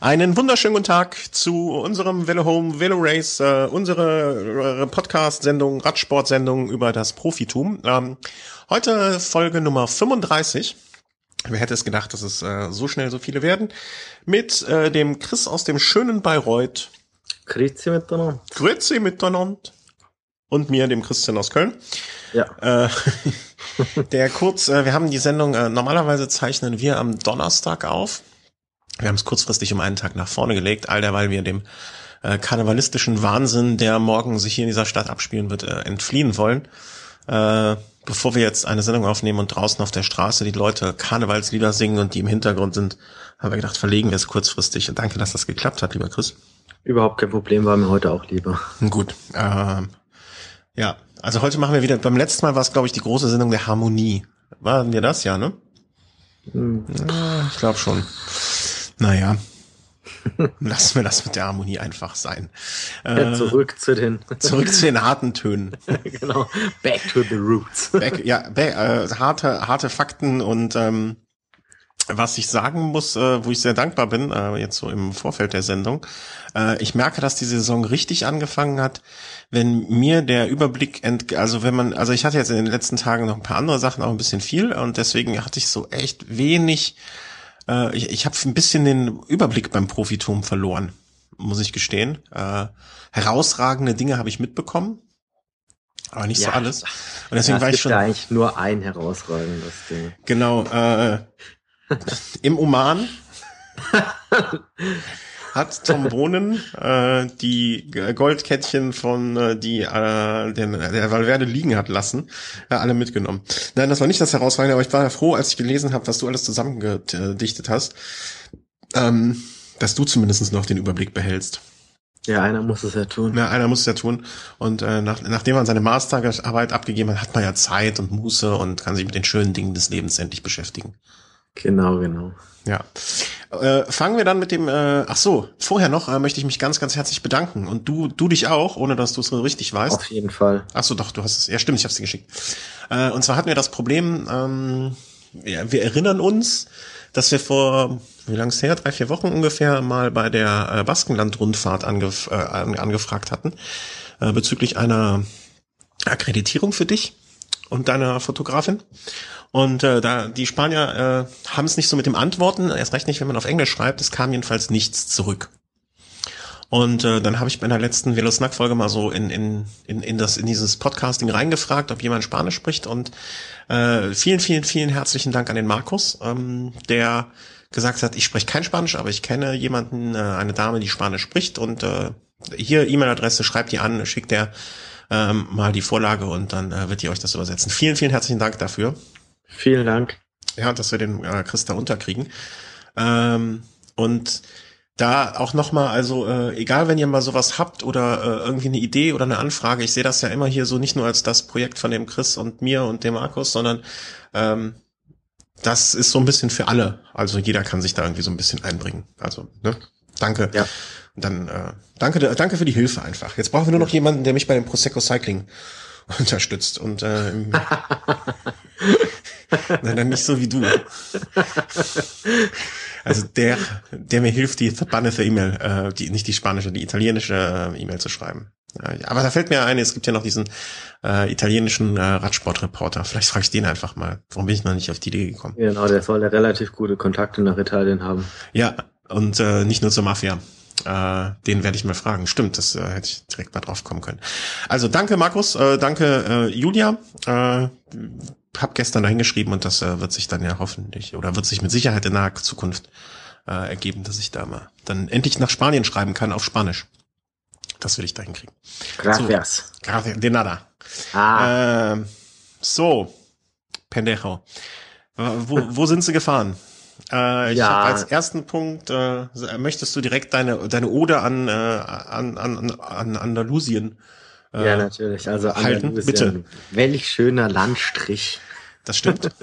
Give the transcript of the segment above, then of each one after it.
Einen wunderschönen guten Tag zu unserem Velo Home Velo Race, äh, unsere äh, Podcast-Sendung, Radsport-Sendung über das Profitum. Ähm, heute Folge Nummer 35. Wer hätte es gedacht, dass es äh, so schnell so viele werden? Mit äh, dem Chris aus dem schönen Bayreuth. Grüezi miteinander. Grüezi miteinander. Und mir, dem Christian aus Köln. Ja. Äh, der kurz, äh, wir haben die Sendung, äh, normalerweise zeichnen wir am Donnerstag auf. Wir haben es kurzfristig um einen Tag nach vorne gelegt, all derweil wir dem äh, karnevalistischen Wahnsinn, der morgen sich hier in dieser Stadt abspielen wird, äh, entfliehen wollen. Äh, bevor wir jetzt eine Sendung aufnehmen und draußen auf der Straße die Leute Karnevalslieder singen und die im Hintergrund sind, haben wir gedacht, verlegen wir es kurzfristig. Und danke, dass das geklappt hat, lieber Chris. Überhaupt kein Problem, war mir heute auch lieber. Gut. Ähm, ja, also heute machen wir wieder, beim letzten Mal war es, glaube ich, die große Sendung der Harmonie. Waren wir das, ja, ne? Hm, Ja, ich glaube schon. Naja. Lassen wir das mit der Harmonie einfach sein. Ja, Äh, zurück zu den, zurück zu den harten Tönen. genau, back to the roots. Back, ja, back, äh, harte, harte Fakten und ähm, was ich sagen muss, äh, wo ich sehr dankbar bin, äh, jetzt so im Vorfeld der Sendung, äh, ich merke, dass die Saison richtig angefangen hat, wenn mir der Überblick ent, also wenn man, also ich hatte jetzt in den letzten Tagen noch ein paar andere Sachen, auch ein bisschen viel und deswegen hatte ich so echt wenig, äh, ich, ich habe ein bisschen den Überblick beim Profitum verloren, muss ich gestehen. Äh, herausragende Dinge habe ich mitbekommen, aber nicht so Ja. alles. Und deswegen ja, war ich schon ja eigentlich nur ein herausragendes Ding. Genau, äh, im Oman hat Tom Bohnen äh, die Goldkettchen von äh, die äh, den, der Valverde liegen hat lassen, äh, alle mitgenommen. Nein, das war nicht das Herausragende, aber ich war froh, als ich gelesen habe, was du alles zusammengedichtet hast, ähm, dass du zumindest noch den Überblick behältst. Ja, einer muss es ja tun. Ja, einer muss es ja tun. Und äh, nach, nachdem man seine Masterarbeit abgegeben hat, hat man ja Zeit und Muße und kann sich mit den schönen Dingen des Lebens endlich beschäftigen. Genau, genau. Ja. Äh, fangen wir dann mit dem, äh, ach so, vorher noch äh, möchte ich mich ganz, ganz herzlich bedanken. Und du, du dich auch, ohne dass du es richtig weißt. Auf jeden Fall. Ach so, doch, du hast es. Ja, stimmt, ich habe es dir geschickt. Äh, und zwar hatten wir das Problem, ähm, ja, wir erinnern uns, dass wir vor, wie lang ist her, drei, vier Wochen ungefähr mal bei der äh, Baskenland-Rundfahrt angef äh, an- angefragt hatten, äh, bezüglich einer Akkreditierung für dich und deiner Fotografin. Und äh, da die Spanier äh, haben es nicht so mit dem Antworten, erst recht nicht, wenn man auf Englisch schreibt, es kam jedenfalls nichts zurück. Und äh, dann habe ich bei der letzten Velosnack-Folge mal so in, in, in, in, das, in dieses Podcasting reingefragt, ob jemand Spanisch spricht. Und äh, vielen, vielen, vielen herzlichen Dank an den Markus, ähm, der gesagt hat, ich spreche kein Spanisch, aber ich kenne jemanden, äh, eine Dame, die Spanisch spricht. Und äh, hier E-Mail-Adresse, schreibt die an, schickt der ähm, mal die Vorlage und dann äh, wird die euch das übersetzen. Vielen, vielen herzlichen Dank dafür. Vielen Dank. Ja, dass wir den äh, Chris da unterkriegen. Ähm, und da auch nochmal, also äh, egal, wenn ihr mal sowas habt oder äh, irgendwie eine Idee oder eine Anfrage, ich sehe das ja immer hier so nicht nur als das Projekt von dem Chris und mir und dem Markus, sondern ähm, das ist so ein bisschen für alle. Also jeder kann sich da irgendwie so ein bisschen einbringen. Also, ne? Danke. Ja. Dann äh, danke, danke für die Hilfe einfach. Jetzt brauchen wir nur noch jemanden, der mich bei dem Prosecco Cycling unterstützt und äh, Nein, dann nicht so wie du. Also der, der mir hilft, die verbannete E-Mail, äh, die, nicht die spanische, die italienische äh, E-Mail zu schreiben. Äh, aber da fällt mir ein, es gibt ja noch diesen äh, italienischen äh, Radsportreporter. Vielleicht frage ich den einfach mal. Warum bin ich noch nicht auf die Idee gekommen? Genau, der soll ja relativ gute Kontakte nach Italien haben. Ja, und äh, nicht nur zur Mafia. Äh, den werde ich mal fragen. Stimmt, das äh, hätte ich direkt mal drauf kommen können. Also danke Markus, äh, danke äh, Julia. Äh, hab gestern dahin geschrieben und das äh, wird sich dann ja hoffentlich oder wird sich mit Sicherheit in naher Zukunft äh, ergeben, dass ich da mal dann endlich nach Spanien schreiben kann auf Spanisch. Das will ich da hinkriegen. Gracias. Gracias, de nada. Ah, Ähm, so, Pendejo. Wo, wo sind sie gefahren? Äh, ich Ja. habe als ersten Punkt, äh, möchtest du direkt deine, deine Ode an, äh, an, an, an Andalusien äh, ja, natürlich. Also halten, Andalusien. Welch schöner Landstrich. Das stimmt.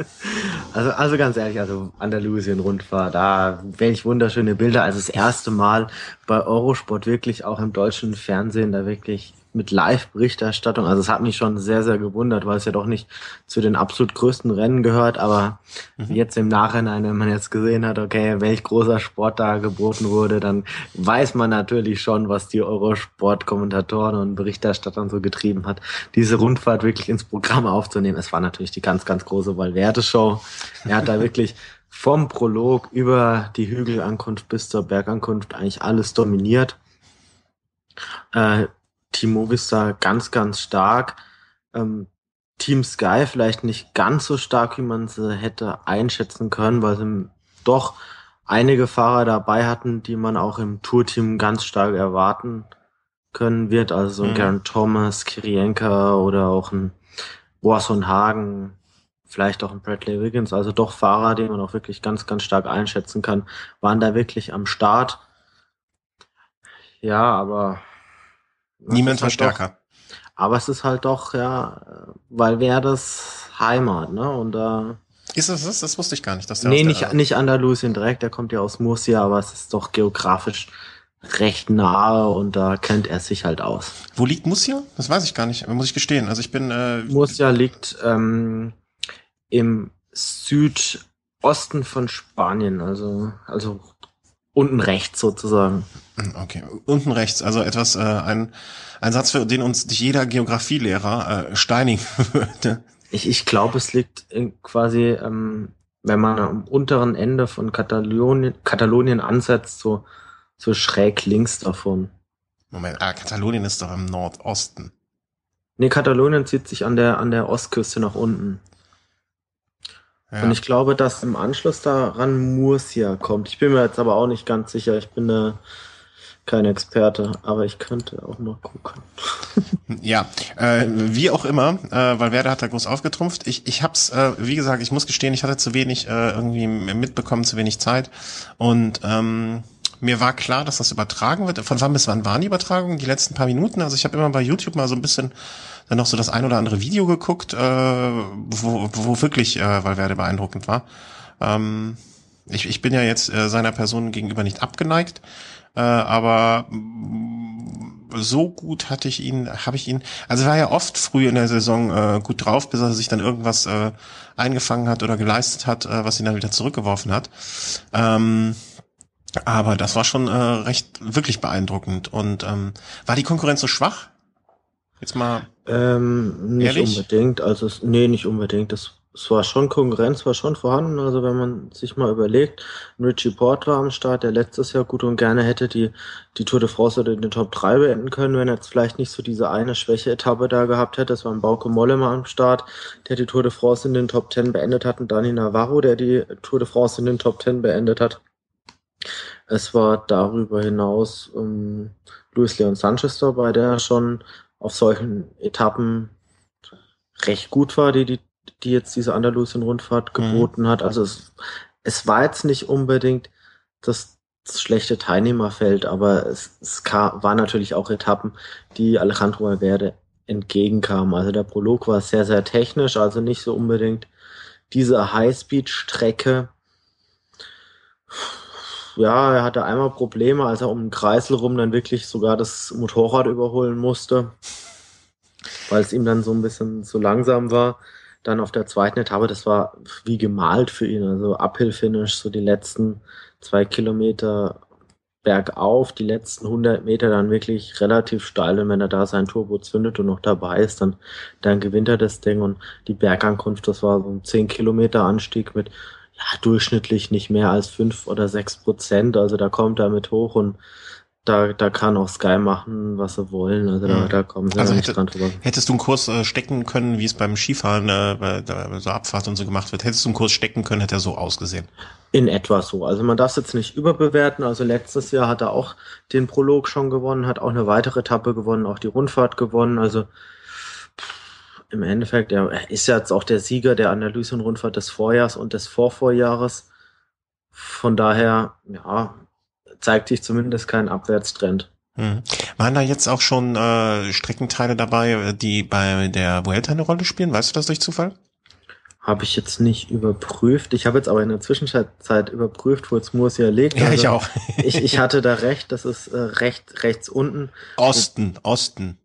Also, also ganz ehrlich, also Andalusien Rundfahrt, da welch wunderschöne Bilder. Also das erste Mal bei Eurosport wirklich auch im deutschen Fernsehen da wirklich mit Live-Berichterstattung. Also es hat mich schon sehr, sehr gewundert, weil es ja doch nicht zu den absolut größten Rennen gehört. Aber mhm. jetzt im Nachhinein, wenn man jetzt gesehen hat, okay, welch großer Sport da geboten wurde, dann weiß man natürlich schon, was die Eurosport-Kommentatoren und Berichterstattern so getrieben hat, diese Rundfahrt wirklich ins Programm aufzunehmen. Es war natürlich die ganz, ganz große Valverde-Show. Er hat da wirklich vom Prolog über die Hügelankunft bis zur Bergankunft eigentlich alles dominiert. Äh, Team Movistar ganz, ganz stark. Ähm, Team Sky vielleicht nicht ganz so stark, wie man sie hätte einschätzen können, weil sie doch einige Fahrer dabei hatten, die man auch im Tourteam ganz stark erwarten können wird. Also so ein mhm. Garen Thomas, Kirienka oder auch ein Boasson Hagen, vielleicht auch ein Bradley Wiggins, also doch Fahrer, die man auch wirklich ganz, ganz stark einschätzen kann, waren da wirklich am Start. Ja, aber niemand war halt stärker. Doch, aber es ist halt doch, ja, weil wer das Heimat, ne? Und da. Äh, ist es das? Das wusste ich gar nicht. Dass der nee, nicht, der, nicht Andalusien direkt, der kommt ja aus Murcia, aber es ist doch geografisch recht nahe und da kennt er sich halt aus. Wo liegt Murcia? Das weiß ich gar nicht, muss ich gestehen. Also ich bin. Äh, Murcia liegt ähm, im Südosten von Spanien, also, also unten rechts sozusagen. Hm, okay, unten rechts, also etwas, äh, ein, ein Satz, für den uns jeder Geografielehrer äh, steinigen würde. Ich, ich glaube, es liegt quasi, ähm, wenn man am unteren Ende von Katalonien, Katalonien ansetzt, so, so schräg links davon. Moment, ah, Katalonien ist doch im Nordosten. Nee, Katalonien zieht sich an der, an der Ostküste nach unten. Ja. Und ich glaube, dass im Anschluss daran Murcia kommt. Ich bin mir jetzt aber auch nicht ganz sicher. Ich bin äh, kein Experte, aber ich könnte auch mal gucken. ja, äh, wie auch immer, äh, weil Werder hat da groß aufgetrumpft. Ich, ich hab's, äh, wie gesagt, ich muss gestehen, ich hatte zu wenig äh, irgendwie mitbekommen, zu wenig Zeit. Und ähm, mir war klar, dass das übertragen wird. Von wann bis wann waren die Übertragungen? Die letzten paar Minuten. Also ich habe immer bei YouTube mal so ein bisschen dann noch so das ein oder andere Video geguckt, äh, wo, wo wirklich äh, Valverde beeindruckend war. Ähm, ich, ich bin ja jetzt äh, seiner Person gegenüber nicht abgeneigt, äh, aber so gut hatte ich ihn, habe ich ihn, also war ja oft früh in der Saison äh, gut drauf, bis er sich dann irgendwas äh, eingefangen hat oder geleistet hat, äh, was ihn dann wieder zurückgeworfen hat. Ähm, aber das war schon äh, recht wirklich beeindruckend. Und ähm, war die Konkurrenz so schwach? Jetzt mal. Ähm, nicht ehrlich? unbedingt. Also nee, nicht unbedingt. Das es war schon Konkurrenz, war schon vorhanden. Also wenn man sich mal überlegt, Richie Port war am Start, der letztes Jahr gut und gerne hätte die, die Tour de France oder den Top 3 beenden können, wenn er jetzt vielleicht nicht so diese eine Schwäche-Etappe da gehabt hätte. Das war ein Bauke Mollema am Start, der die Tour de France in den Top 10 beendet hat und Dani Navarro, der die Tour de France in den Top 10 beendet hat. Es war darüber hinaus ähm, Luis Leon Sanchez dabei, der schon auf solchen Etappen recht gut war, die, die, die jetzt diese Andalusien-Rundfahrt mhm. geboten mhm. hat. Also es, es war jetzt nicht unbedingt das, das schlechte Teilnehmerfeld, aber es, es kam, war natürlich auch Etappen, die Alejandro Valverde entgegenkamen. Also der Prolog war sehr, sehr technisch, also nicht so unbedingt diese Highspeed-Strecke, ja, er hatte einmal Probleme, als er um den Kreisel rum dann wirklich sogar das Motorrad überholen musste, weil es ihm dann so ein bisschen zu langsam war. Dann auf der zweiten Etappe, das war wie gemalt für ihn, also Uphill-Finish, so die letzten zwei Kilometer bergauf, die letzten 100 Meter dann wirklich relativ steil und wenn er da sein Turbo zündet und noch dabei ist, dann, dann gewinnt er das Ding und die Bergankunft, das war so ein 10 Kilometer Anstieg mit ja, durchschnittlich nicht mehr als fünf oder sechs Prozent. Also da kommt er mit hoch und da, da kann auch Sky machen, was sie wollen. Also da, mhm. da kommen sie also nicht hätte, dran drüber. Hättest du einen Kurs äh, stecken können, wie es beim Skifahren äh, bei, da, so Abfahrt und so gemacht wird, hättest du einen Kurs stecken können, hätte er so ausgesehen? In etwa so. Also man darf es jetzt nicht überbewerten. Also letztes Jahr hat er auch den Prolog schon gewonnen, hat auch eine weitere Etappe gewonnen, auch die Rundfahrt gewonnen. Also im Endeffekt, er ist ja jetzt auch der Sieger der Analysenrundfahrt des Vorjahrs und des Vorvorjahres. Von daher, ja, zeigt sich zumindest kein Abwärtstrend. Hm. Waren da jetzt auch schon äh, Streckenteile dabei, die bei der Vuelta eine Rolle spielen? Weißt du das durch Zufall? Habe ich jetzt nicht überprüft. Ich habe jetzt aber in der Zwischenzeit überprüft, wo jetzt Murcia liegt. Ja, also ich auch. ich, ich hatte da recht, das ist äh, recht, rechts unten. Osten, Osten.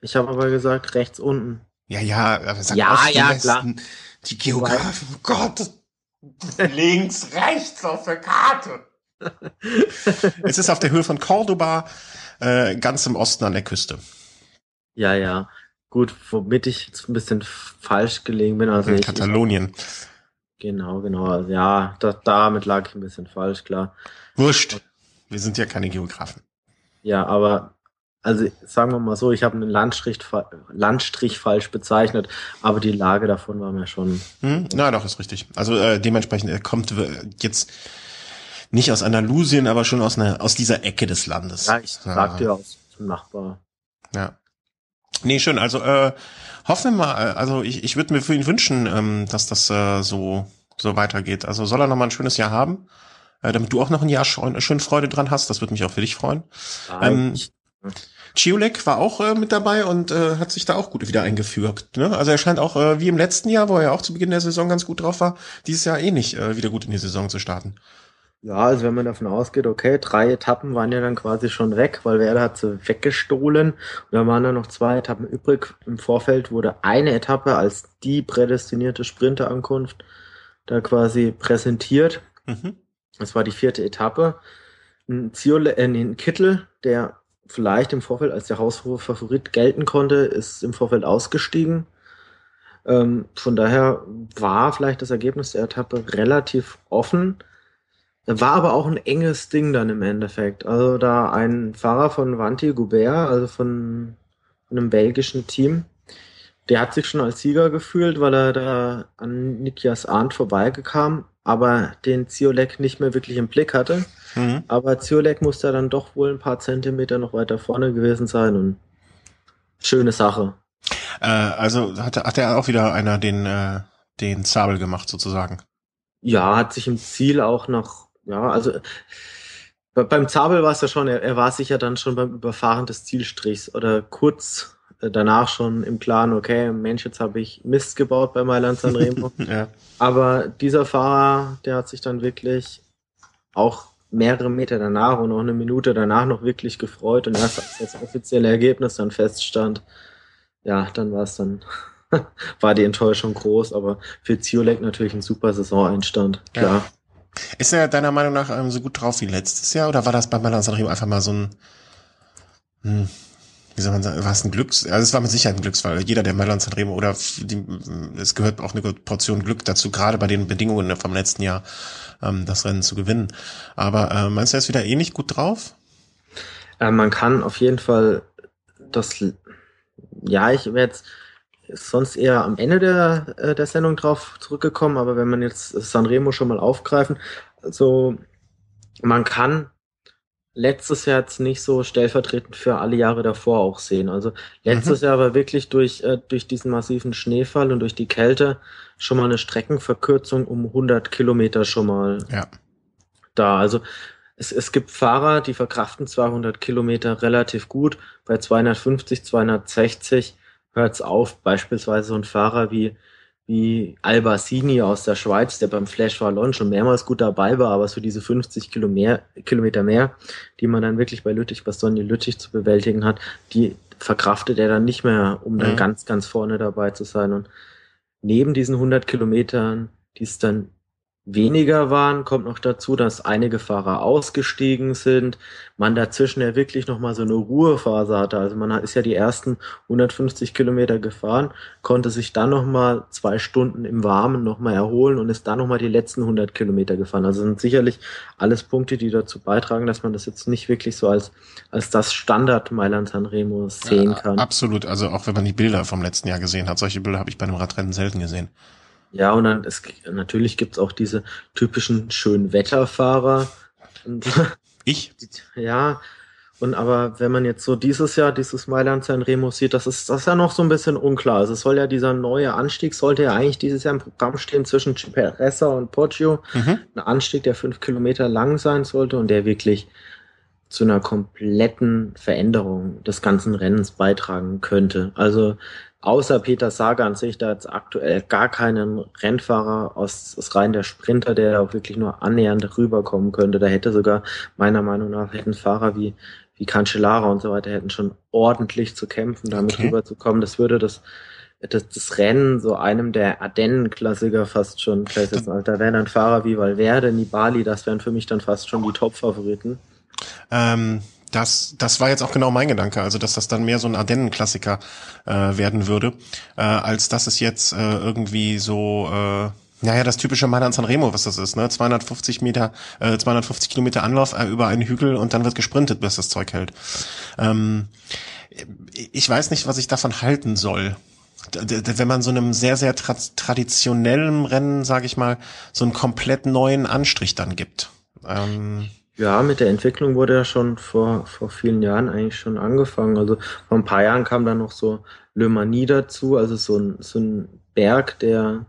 Ich habe aber gesagt, rechts unten. Ja, ja, aber sag Ja, Osten, ja, Westen. klar. Die Geografen, oh Gott. Links, rechts auf der Karte. es ist auf der Höhe von Cordoba, äh, ganz im Osten an der Küste. Ja, ja. Gut, womit ich jetzt ein bisschen falsch gelegen bin. Also in ich, ich, Katalonien. genau, genau. Also ja, da, damit lag ich ein bisschen falsch, klar. Wurscht. Wir sind ja keine Geografen. Ja, aber also sagen wir mal so, ich habe einen Landstrich, Landstrich falsch bezeichnet, aber die Lage davon war mir schon. Hm? Na, doch, ist richtig. Also äh, dementsprechend, er kommt äh, jetzt nicht aus Andalusien, aber schon aus einer, aus dieser Ecke des Landes. Ja, ich sagte ja aus dem Nachbar. Ja. Nee, schön. Also äh, hoffen wir mal, äh, also ich, ich würde mir für ihn wünschen, ähm, dass das äh, so, so weitergeht. Also soll er noch mal ein schönes Jahr haben, äh, damit du auch noch ein Jahr schön, schön Freude dran hast. Das würde mich auch für dich freuen. Ähm, ich, Chiolek war auch äh, mit dabei und äh, hat sich da auch gut wieder eingefügt. Ne? Also er scheint auch äh, wie im letzten Jahr, wo er ja auch zu Beginn der Saison ganz gut drauf war, dieses Jahr eh nicht äh, wieder gut in die Saison zu starten. Ja, also wenn man davon ausgeht, okay, drei Etappen waren ja dann quasi schon weg, weil Werder hat sie weggestohlen. Und da waren dann noch zwei Etappen übrig. Im Vorfeld wurde eine Etappe als die prädestinierte Sprinterankunft da quasi präsentiert. Mhm. Das war die vierte Etappe. Ein, Ziole, äh, ein Kittel, der vielleicht im Vorfeld als der haushohe Favorit gelten konnte, ist im Vorfeld ausgestiegen. Ähm, von daher war vielleicht das Ergebnis der Etappe relativ offen. War aber auch ein enges Ding dann im Endeffekt. Also da ein Fahrer von Vanti Goubert, also von einem belgischen Team, der hat sich schon als Sieger gefühlt, weil er da an Nikias Arndt vorbeigekam, aber den Ziolek nicht mehr wirklich im Blick hatte. Mhm. Aber Ziolek musste dann doch wohl ein paar Zentimeter noch weiter vorne gewesen sein und schöne Sache. Äh, also hat, hat er auch wieder einer den, äh, den Zabel gemacht sozusagen. Ja, hat sich im Ziel auch noch, ja, also be- beim Zabel war es ja schon, er, er war sicher dann schon beim Überfahren des Zielstrichs oder kurz äh, danach schon im Klaren, okay, Mensch, jetzt habe ich Mist gebaut bei Mailand Sanremo. ja. Aber dieser Fahrer, der hat sich dann wirklich auch mehrere Meter danach und auch eine Minute danach noch wirklich gefreut und erst als das offizielle Ergebnis dann feststand, ja, dann war es dann, war die Enttäuschung groß, aber für Ziolek natürlich ein super Saisoneinstand, klar. Ist er deiner Meinung nach ähm, so gut drauf wie letztes Jahr oder war das bei Mailand Sanremo einfach mal so ein, hm, wie soll man sagen, war es ein Glücks, also es war mit Sicherheit ein Glücksfall. Jeder, der Mailand Sanremo oder die, es gehört auch eine Portion Glück dazu, gerade bei den Bedingungen vom letzten Jahr, ähm, das Rennen zu gewinnen. Aber äh, meinst du, er ist wieder ähnlich gut drauf? Äh, man kann auf jeden Fall das, ja, ich wäre jetzt sonst eher am Ende der, äh, der Sendung drauf zurückgekommen, aber wenn man jetzt Sanremo schon mal aufgreifen, also man kann letztes Jahr jetzt nicht so stellvertretend für alle Jahre davor auch sehen. Also letztes Jahr war wirklich durch, äh, durch diesen massiven Schneefall und durch die Kälte schon mal eine Streckenverkürzung um 100 Kilometer schon mal Ja. da. Also es, es gibt Fahrer, die verkraften 200 Kilometer relativ gut. Bei 250, 260 hört es auf. Beispielsweise so ein Fahrer wie, wie Albacini aus der Schweiz, der beim Flash Wallon schon mehrmals gut dabei war, aber so diese 50 Kilo mehr, Kilometer mehr, die man dann wirklich bei Lüttich, Bastogne Lüttich zu bewältigen hat, die verkraftet er dann nicht mehr, um dann Mhm. ganz, ganz vorne dabei zu sein. Und neben diesen 100 Kilometern, die es dann weniger waren, kommt noch dazu, dass einige Fahrer ausgestiegen sind, man dazwischen ja wirklich nochmal so eine Ruhephase hatte. Also man ist ja die ersten 150 Kilometer gefahren, konnte sich dann nochmal zwei Stunden im Warmen nochmal erholen und ist dann nochmal die letzten 100 Kilometer gefahren. Also sind sicherlich alles Punkte, die dazu beitragen, dass man das jetzt nicht wirklich so als, als das Standard Mailand Sanremo sehen Ja, kann. Absolut. Also auch wenn man die Bilder vom letzten Jahr gesehen hat. Solche Bilder habe ich bei einem Radrennen selten gesehen. Ja, und dann es, natürlich gibt's auch diese typischen Schönwetterfahrer. Ich? ja, und aber wenn man jetzt so dieses Jahr dieses Mailand San Remo sieht, das ist das ist ja noch so ein bisschen unklar. Also es soll ja dieser neue Anstieg sollte ja eigentlich dieses Jahr im Programm stehen zwischen Ciperessa und Poggio. Mhm. Ein Anstieg, der fünf Kilometer lang sein sollte und der wirklich zu einer kompletten Veränderung des ganzen Rennens beitragen könnte. Also außer Peter Sagan sehe ich da jetzt aktuell gar keinen Rennfahrer aus, aus Reihen der Sprinter, der auch wirklich nur annähernd rüberkommen könnte. Da hätte sogar meiner Meinung nach hätten Fahrer wie wie Cancellara und so weiter hätten schon ordentlich zu kämpfen, damit okay. rüberzukommen. Das würde das das, das Rennen so einem der Ardennen-Klassiker fast schon gleichsetzen. Da wären dann Fahrer wie Valverde, Nibali, das wären für mich dann fast schon die Top-Favoriten. Ähm, das, das war jetzt auch genau mein Gedanke, also dass das dann mehr so ein Ardennen-Klassiker äh, werden würde, äh, als dass es jetzt äh, irgendwie so äh, naja, das typische Mailand Sanremo, was das ist, ne? 250 Meter, äh, 250 Kilometer Anlauf äh, über einen Hügel und dann wird gesprintet, bis das Zeug hält. Ähm, ich weiß nicht, was ich davon halten soll wenn man so einem sehr, sehr tra traditionellen Rennen, sage ich mal, so einen komplett neuen Anstrich dann gibt. Ähm ja, mit der Entwicklung wurde ja schon vor, vor vielen Jahren eigentlich schon angefangen. Also vor ein paar Jahren kam dann noch so Le Mani dazu, also so ein, so ein Berg, der,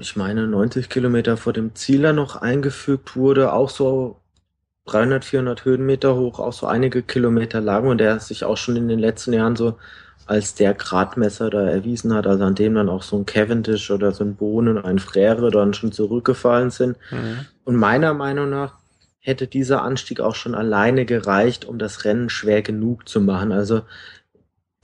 ich meine, 90 Kilometer vor dem Ziel dann noch eingefügt wurde, auch so 300, 400 Höhenmeter hoch, auch so einige Kilometer lang und der sich auch schon in den letzten Jahren so als der Gradmesser da erwiesen hat, also an dem dann auch so ein Cavendish oder so ein Bohnen, ein Frere dann schon zurückgefallen sind. Mhm. Und meiner Meinung nach hätte dieser Anstieg auch schon alleine gereicht, um das Rennen schwer genug zu machen. Also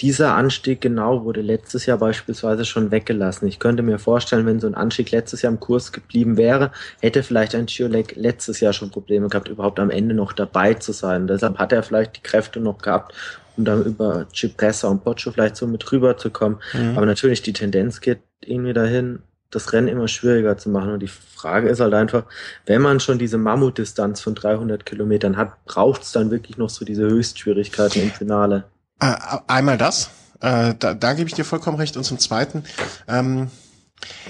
dieser Anstieg genau wurde letztes Jahr beispielsweise schon weggelassen. Ich könnte mir vorstellen, wenn so ein Anstieg letztes Jahr im Kurs geblieben wäre, hätte vielleicht ein Chiolek letztes Jahr schon Probleme gehabt, überhaupt am Ende noch dabei zu sein. Deshalb hat er vielleicht die Kräfte noch gehabt, um dann über Cipressa und Pocho vielleicht so mit rüberzukommen. Mhm. Aber natürlich, die Tendenz geht irgendwie dahin, das Rennen immer schwieriger zu machen. Und die Frage ist halt einfach, wenn man schon diese Mammutdistanz von 300 Kilometern hat, braucht es dann wirklich noch so diese Höchstschwierigkeiten im Finale? Äh, einmal das, äh, da, da gebe ich dir vollkommen recht. Und zum Zweiten, ähm,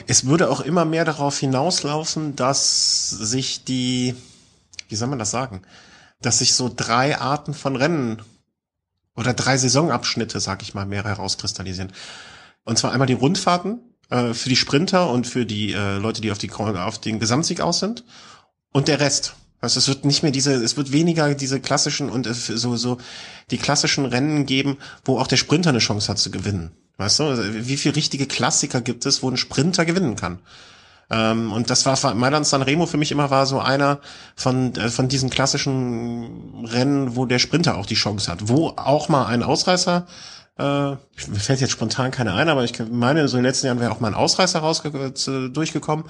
es würde auch immer mehr darauf hinauslaufen, dass sich die, wie soll man das sagen, dass sich so drei Arten von Rennen oder drei Saisonabschnitte, sag ich mal, mehr herauskristallisieren. Und zwar einmal die Rundfahrten äh, für die Sprinter und für die äh, Leute, die auf, die auf den Gesamtsieg aus sind. Und der Rest. Also es wird nicht mehr diese, es wird weniger diese klassischen und so, so die klassischen Rennen geben, wo auch der Sprinter eine Chance hat zu gewinnen. Weißt du, also wie viele richtige Klassiker gibt es, wo ein Sprinter gewinnen kann? Ähm, und das war Mailand Sanremo für mich immer war so einer von, äh, von diesen klassischen Rennen, wo der Sprinter auch die Chance hat, wo auch mal ein Ausreißer äh, fällt jetzt spontan keiner ein, aber ich meine, so in den letzten Jahren wäre auch mal ein Ausreißer durchgekommen.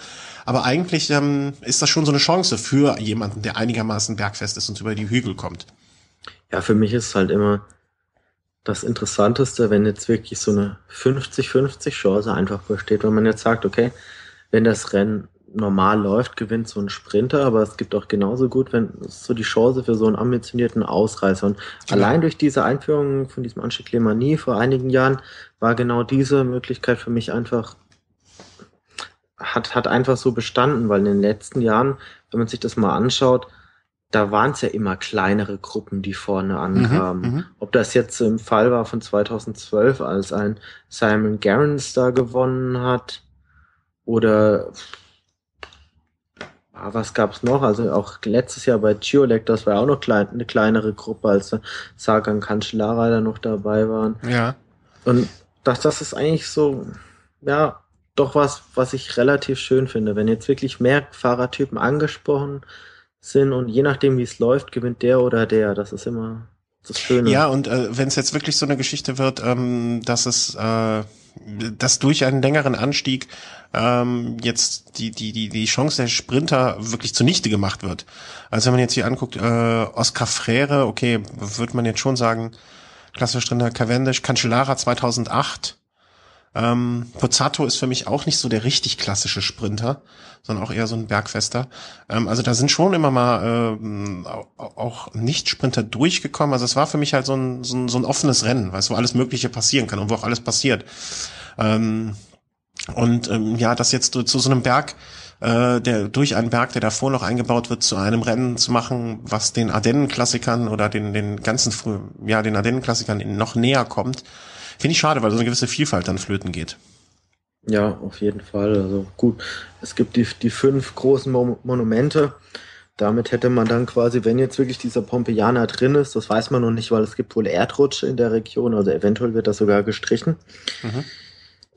Aber eigentlich ähm, ist das schon so eine Chance für jemanden, der einigermaßen bergfest ist und über die Hügel kommt. Ja, für mich ist halt immer das Interessanteste, wenn jetzt wirklich so eine 50-50 Chance einfach besteht, wenn man jetzt sagt, okay, wenn das Rennen normal läuft, gewinnt so ein Sprinter, aber es gibt auch genauso gut, wenn so die Chance für so einen ambitionierten Ausreißer. Und genau. allein durch diese Einführung von diesem Anstieg Lemanie vor einigen Jahren war genau diese Möglichkeit für mich einfach hat, hat einfach so bestanden, weil in den letzten Jahren, wenn man sich das mal anschaut, da waren es ja immer kleinere Gruppen, die vorne mhm, ankamen. Mhm, Ob das jetzt im Fall war von 2012, als ein Simon Garrons da gewonnen hat, oder ah, was gab's noch? Also auch letztes Jahr bei Giolek, das war auch noch klein, eine kleinere Gruppe, als Sagan Cancellara da noch dabei waren. Ja. Und das, das ist eigentlich so, ja, doch was, was ich relativ schön finde. Wenn jetzt wirklich mehr Fahrertypen angesprochen sind und je nachdem, wie es läuft, gewinnt der oder der. Das ist immer das Schöne. Ja, und äh, wenn es jetzt wirklich so eine Geschichte wird, ähm, dass es äh, dass durch einen längeren Anstieg ähm, jetzt die, die, die, die Chance der Sprinter wirklich zunichte gemacht wird. Also wenn man jetzt hier anguckt, äh, Oscar Freire, okay, würde man jetzt schon sagen, klassischer Sprinter Cavendish, Cancellara 2008, ähm, Pozzato ist für mich auch nicht so der richtig klassische Sprinter, sondern auch eher so ein Bergfester. Ähm, also da sind schon immer mal ähm, auch Nicht-Sprinter durchgekommen. Also es war für mich halt so ein, so ein, so ein offenes Rennen, weißt, wo alles Mögliche passieren kann und wo auch alles passiert. Ähm, und ähm, ja, das jetzt zu, zu so einem Berg, äh, der durch einen Berg, der davor noch eingebaut wird, zu einem Rennen zu machen, was den Ardennen-Klassikern oder den, den ganzen ja, den Ardennen-Klassikern noch näher kommt, finde ich schade, weil so eine gewisse Vielfalt dann flöten geht. Ja, auf jeden Fall. Also gut, es gibt die, die fünf großen Mo Monumente. damit hätte man dann quasi, wenn jetzt wirklich dieser Pompeianer drin ist, das weiß man noch nicht, weil es gibt wohl Erdrutsche in der Region, also eventuell wird das sogar gestrichen. Mhm.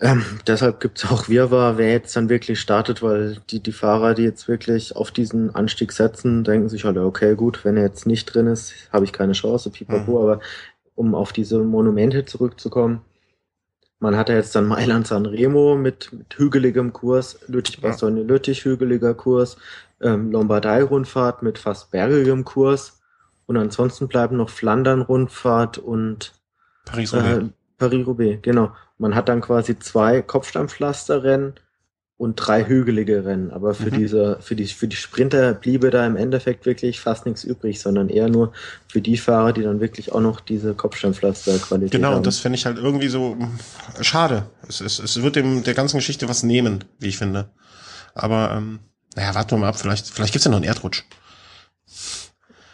Ähm, deshalb gibt es auch Wirrwarr, wer jetzt dann wirklich startet, weil die, die Fahrer, die jetzt wirklich auf diesen Anstieg setzen, denken sich halt, okay, gut, wenn er jetzt nicht drin ist, habe ich keine Chance, pipapo, mhm. aber um auf diese Monumente zurückzukommen, man hatte jetzt dann Mailand San Remo mit, mit hügeligem Kurs, Lüttich-Bastogne Lüttich hügeliger Kurs, ähm, Lombardei-Rundfahrt mit fast bergigem Kurs. Und ansonsten bleiben noch Flandern-Rundfahrt und Paris-Roubaix. Äh, Paris-Roubaix, genau. Man hat dann quasi zwei Kopfsteinpflasterrennen und drei hügelige Rennen. Aber für mhm. diese, für die, für die Sprinter bliebe da im Endeffekt wirklich fast nichts übrig, sondern eher nur für die Fahrer, die dann wirklich auch noch diese Kopfsteinpflaster-Qualität genau, haben. Genau, und das finde ich halt irgendwie so schade. Es, es, es wird dem der ganzen Geschichte was nehmen, wie ich finde. Aber ähm, naja, warten wir mal ab, vielleicht, vielleicht gibt's ja noch einen Erdrutsch.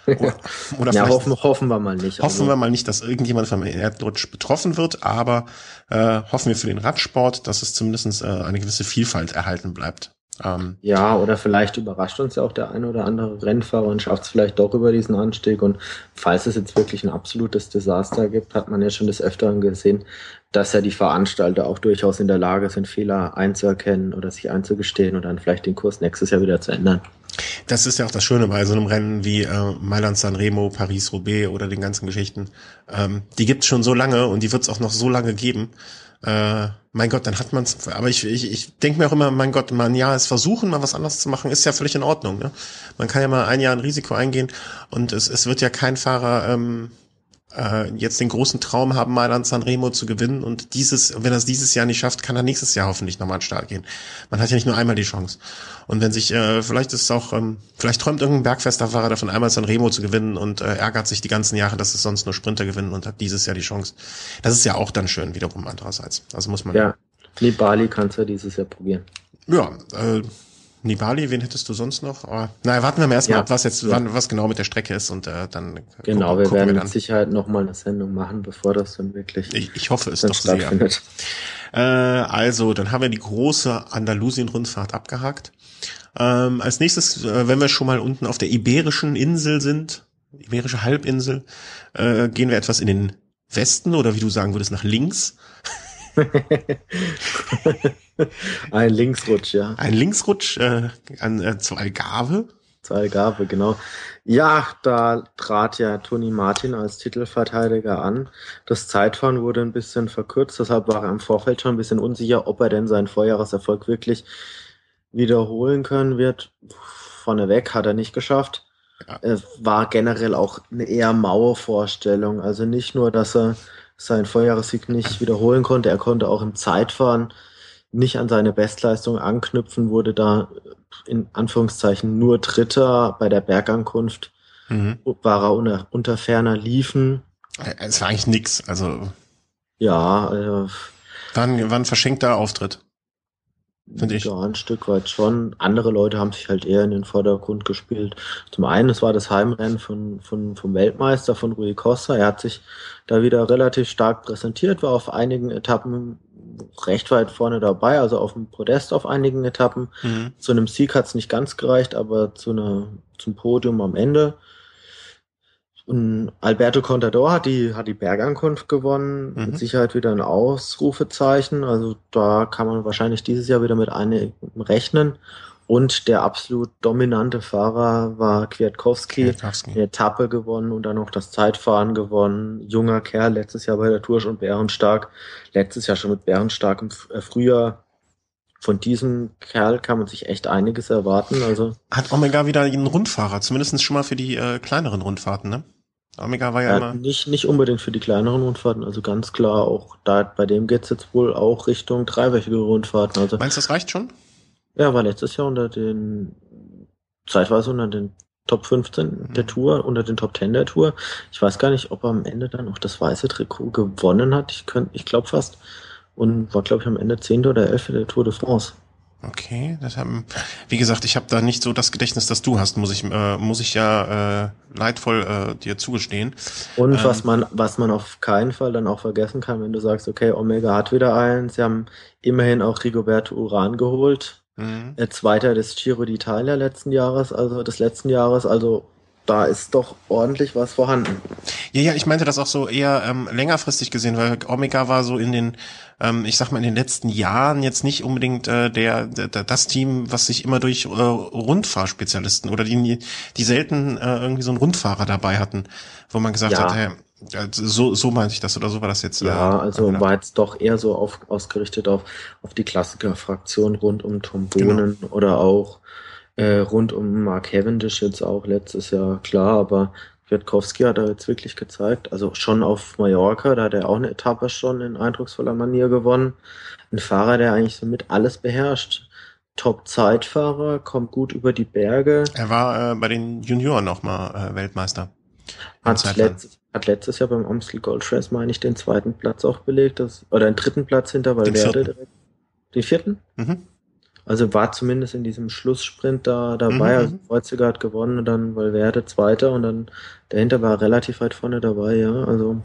Oder, ja, hoffen, hoffen wir mal nicht. Hoffen also. wir mal nicht, dass irgendjemand vom Erdrutsch betroffen wird, aber äh, hoffen wir für den Radsport, dass es zumindest äh, eine gewisse Vielfalt erhalten bleibt. Ähm, ja, oder vielleicht überrascht uns ja auch der eine oder andere Rennfahrer und schafft es vielleicht doch über diesen Anstieg. Und falls es jetzt wirklich ein absolutes Desaster gibt, hat man ja schon des Öfteren gesehen, dass ja die Veranstalter auch durchaus in der Lage sind, Fehler einzuerkennen oder sich einzugestehen und dann vielleicht den Kurs nächstes Jahr wieder zu ändern. Das ist ja auch das Schöne bei so einem Rennen wie äh, Mailand San Remo, Paris Roubaix oder den ganzen Geschichten. Ähm, die gibt's schon so lange und die wird's auch noch so lange geben. Äh, mein Gott, dann hat man's. Aber ich, ich, ich denke mir auch immer, mein Gott, man ja, es versuchen, mal was anderes zu machen, ist ja völlig in Ordnung. Ne? Man kann ja mal ein Jahr ein Risiko eingehen und es, es wird ja kein Fahrer ähm, äh, jetzt den großen Traum haben, Mailand Sanremo zu gewinnen und dieses, wenn er es dieses Jahr nicht schafft, kann er nächstes Jahr hoffentlich nochmal an den Start gehen. Man hat ja nicht nur einmal die Chance. Und wenn sich, äh, vielleicht ist es auch, ähm, vielleicht träumt irgendein Bergfesterfahrer davon, einmal Sanremo zu gewinnen und äh, ärgert sich die ganzen Jahre, dass es sonst nur Sprinter gewinnen und hat dieses Jahr die Chance. Das ist ja auch dann schön wiederum andererseits. Also muss man. Ja, Nibali kannst du dieses Jahr probieren. Ja, äh, Nibali, wen hättest du sonst noch? Aber, naja, warten wir mal erstmal ja, ab, was jetzt, ja. wann, was genau mit der Strecke ist und äh, dann. Genau, gucken, wir werden wir mit Sicherheit nochmal eine Sendung machen, bevor das dann wirklich. Ich, ich hoffe es doch sehr. Äh, also, dann haben wir die große Andalusien-Rundfahrt abgehakt. Ähm, als nächstes, äh, wenn wir schon mal unten auf der Iberischen Insel sind, Iberische Halbinsel, äh, gehen wir etwas in den Westen oder wie du sagen würdest, nach links. Ein Linksrutsch, ja. Ein Linksrutsch äh, an, äh, zu Algarve. Zu Algarve, genau. Ja, da trat ja Toni Martin als Titelverteidiger an. Das Zeitfahren wurde ein bisschen verkürzt, deshalb war er im Vorfeld schon ein bisschen unsicher, ob er denn seinen Vorjahreserfolg wirklich wiederholen können wird. Vorneweg hat er nicht geschafft. Ja. Es war generell auch eine eher maue Vorstellung. Also nicht nur, dass er seinen Vorjahressieg nicht wiederholen konnte, er konnte auch im Zeitfahren nicht an seine Bestleistung anknüpfen, wurde da in Anführungszeichen nur Dritter bei der Bergankunft, mhm. war er unter, unter ferner Liefen. Es war eigentlich nix, also. Ja, äh, war, ein, war ein verschenkter Auftritt. Finde ich. Ja, ein Stück weit schon. Andere Leute haben sich halt eher in den Vordergrund gespielt. Zum einen, es war das Heimrennen von, von, vom Weltmeister, von Rui Costa. Er hat sich da wieder relativ stark präsentiert, war auf einigen Etappen recht weit vorne dabei, also auf dem Podest auf einigen Etappen. Mhm. Zu einem Sieg hat es nicht ganz gereicht, aber zu einer, zum Podium am Ende. Und Alberto Contador hat die, hat die Bergankunft gewonnen. Mhm. Mit Sicherheit wieder ein Ausrufezeichen. Also da kann man wahrscheinlich dieses Jahr wieder mit einem rechnen. Und der absolut dominante Fahrer war Kwiatkowski. Kwiatkowski. Die Etappe gewonnen und dann noch das Zeitfahren gewonnen. Junger Kerl, letztes Jahr bei der Tour schon Bärenstark. Letztes Jahr schon mit Bärenstark im äh, Frühjahr von diesem Kerl kann man sich echt einiges erwarten. Also hat Omega wieder einen Rundfahrer, zumindest schon mal für die äh, kleineren Rundfahrten, ne? Omega war ja, ja immer. Nicht, nicht unbedingt für die kleineren Rundfahrten, also ganz klar auch da, bei dem geht's jetzt wohl auch Richtung dreiwöchige Rundfahrten. Also, Meinst du, das reicht schon? Ja, war letztes Jahr unter den, zeitweise unter den Top 15 mhm. der Tour, unter den Top 10 der Tour. Ich weiß gar nicht, ob er am Ende dann auch das weiße Trikot gewonnen hat. Ich, könnt, ich glaube fast. Und war, glaube ich, am Ende 10. oder 11. der Tour de France. Okay, das haben, wie gesagt, ich habe da nicht so das Gedächtnis, das du hast, muss ich, äh, muss ich ja äh, leidvoll äh, dir zugestehen. Und ähm, was man, was man auf keinen Fall dann auch vergessen kann, wenn du sagst, okay, Omega hat wieder einen, sie haben immerhin auch Rigoberto Uran geholt, Mhm. Äh, Zweiter des Giro d'Italia letzten Jahres, also des letzten Jahres, also da ist doch ordentlich was vorhanden. Ja, ja, ich meinte das auch so eher ähm, längerfristig gesehen, weil Omega war so in den, ähm, ich sag mal, in den letzten Jahren jetzt nicht unbedingt äh, der, der das Team, was sich immer durch äh, Rundfahrspezialisten oder die, die selten äh, irgendwie so einen Rundfahrer dabei hatten, wo man gesagt ja. hat, hey, so, so meinte ich das oder so war das jetzt. Ja, äh, also war jetzt doch eher so auf, ausgerichtet auf, auf die Klassiker-Fraktion rund um Tom Bohnen genau. oder auch äh, rund um Mark Cavendish jetzt auch letztes Jahr, klar, aber Kwiatkowski hat er jetzt wirklich gezeigt, also schon auf Mallorca, da hat er auch eine Etappe schon in eindrucksvoller Manier gewonnen. Ein Fahrer, der eigentlich somit alles beherrscht. Top-Zeitfahrer, kommt gut über die Berge. Er war äh, bei den Junioren nochmal äh, Weltmeister. Hat, letzt, hat letztes Jahr beim Amstel Gold Race, meine ich, den zweiten Platz auch belegt, das, oder den dritten Platz hinter Valverde direkt. Den vierten? Mhm. Also war zumindest in diesem Schlusssprint da dabei. Mhm. Also Kreuziger hat gewonnen und dann Valverde Zweiter und dann dahinter war relativ weit vorne dabei, ja. Also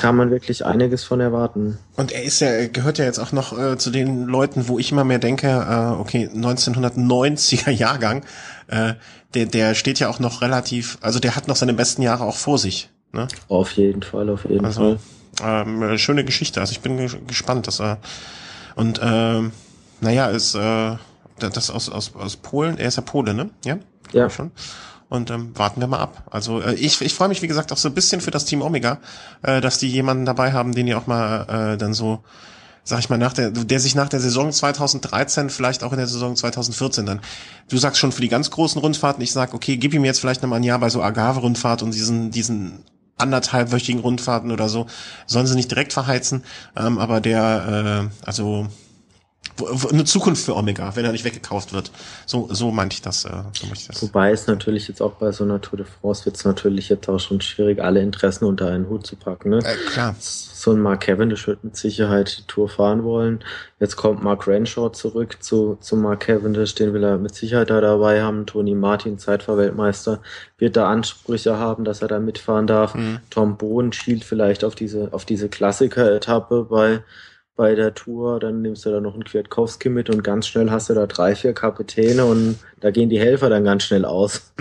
kann man wirklich einiges von erwarten. Und er ist ja, gehört ja jetzt auch noch äh, zu den Leuten, wo ich immer mehr denke, äh, okay, 1990er Jahrgang, äh, der, der steht ja auch noch relativ, also der hat noch seine besten Jahre auch vor sich. Ne? Auf jeden Fall, auf jeden also, Fall. Ähm, schöne Geschichte. Also ich bin gespannt, dass er und ähm, naja, ist äh, das aus, aus, aus Polen, er ist ja Pole, ne? Ja. Ja. Schon. Und ähm, warten wir mal ab. Also äh, ich, ich freue mich, wie gesagt, auch so ein bisschen für das Team Omega, äh, dass die jemanden dabei haben, den die auch mal äh, dann so, sag ich mal, nach der, der sich nach der Saison 2013, vielleicht auch in der Saison 2014 dann, du sagst schon für die ganz großen Rundfahrten, ich sag, okay, gib ihm jetzt vielleicht noch mal ein Jahr bei so Agave-Rundfahrt und diesen, diesen anderthalbwöchigen Rundfahrten oder so, sollen sie nicht direkt verheizen, ähm, aber der, äh, also eine Zukunft für Omega, wenn er nicht weggekauft wird. So, so meinte ich das. Äh, so ich das. Wobei es natürlich jetzt auch bei so einer Tour de France wird es natürlich jetzt auch schon schwierig, alle Interessen unter einen Hut zu packen. Ne? Äh, klar. So ein Mark Cavendish wird mit Sicherheit die Tour fahren wollen. Jetzt kommt Mark Renshaw zurück zu, zu Mark Cavendish, den will er mit Sicherheit da dabei haben. Tony Martin, Zeitfahrweltmeister, wird da Ansprüche haben, dass er da mitfahren darf. Mhm. Tom Bohn schielt vielleicht auf diese, auf diese Klassiker-Etappe bei bei der Tour, dann nimmst du da noch einen Kwiatkowski mit und ganz schnell hast du da drei, vier Kapitäne und da gehen die Helfer dann ganz schnell aus.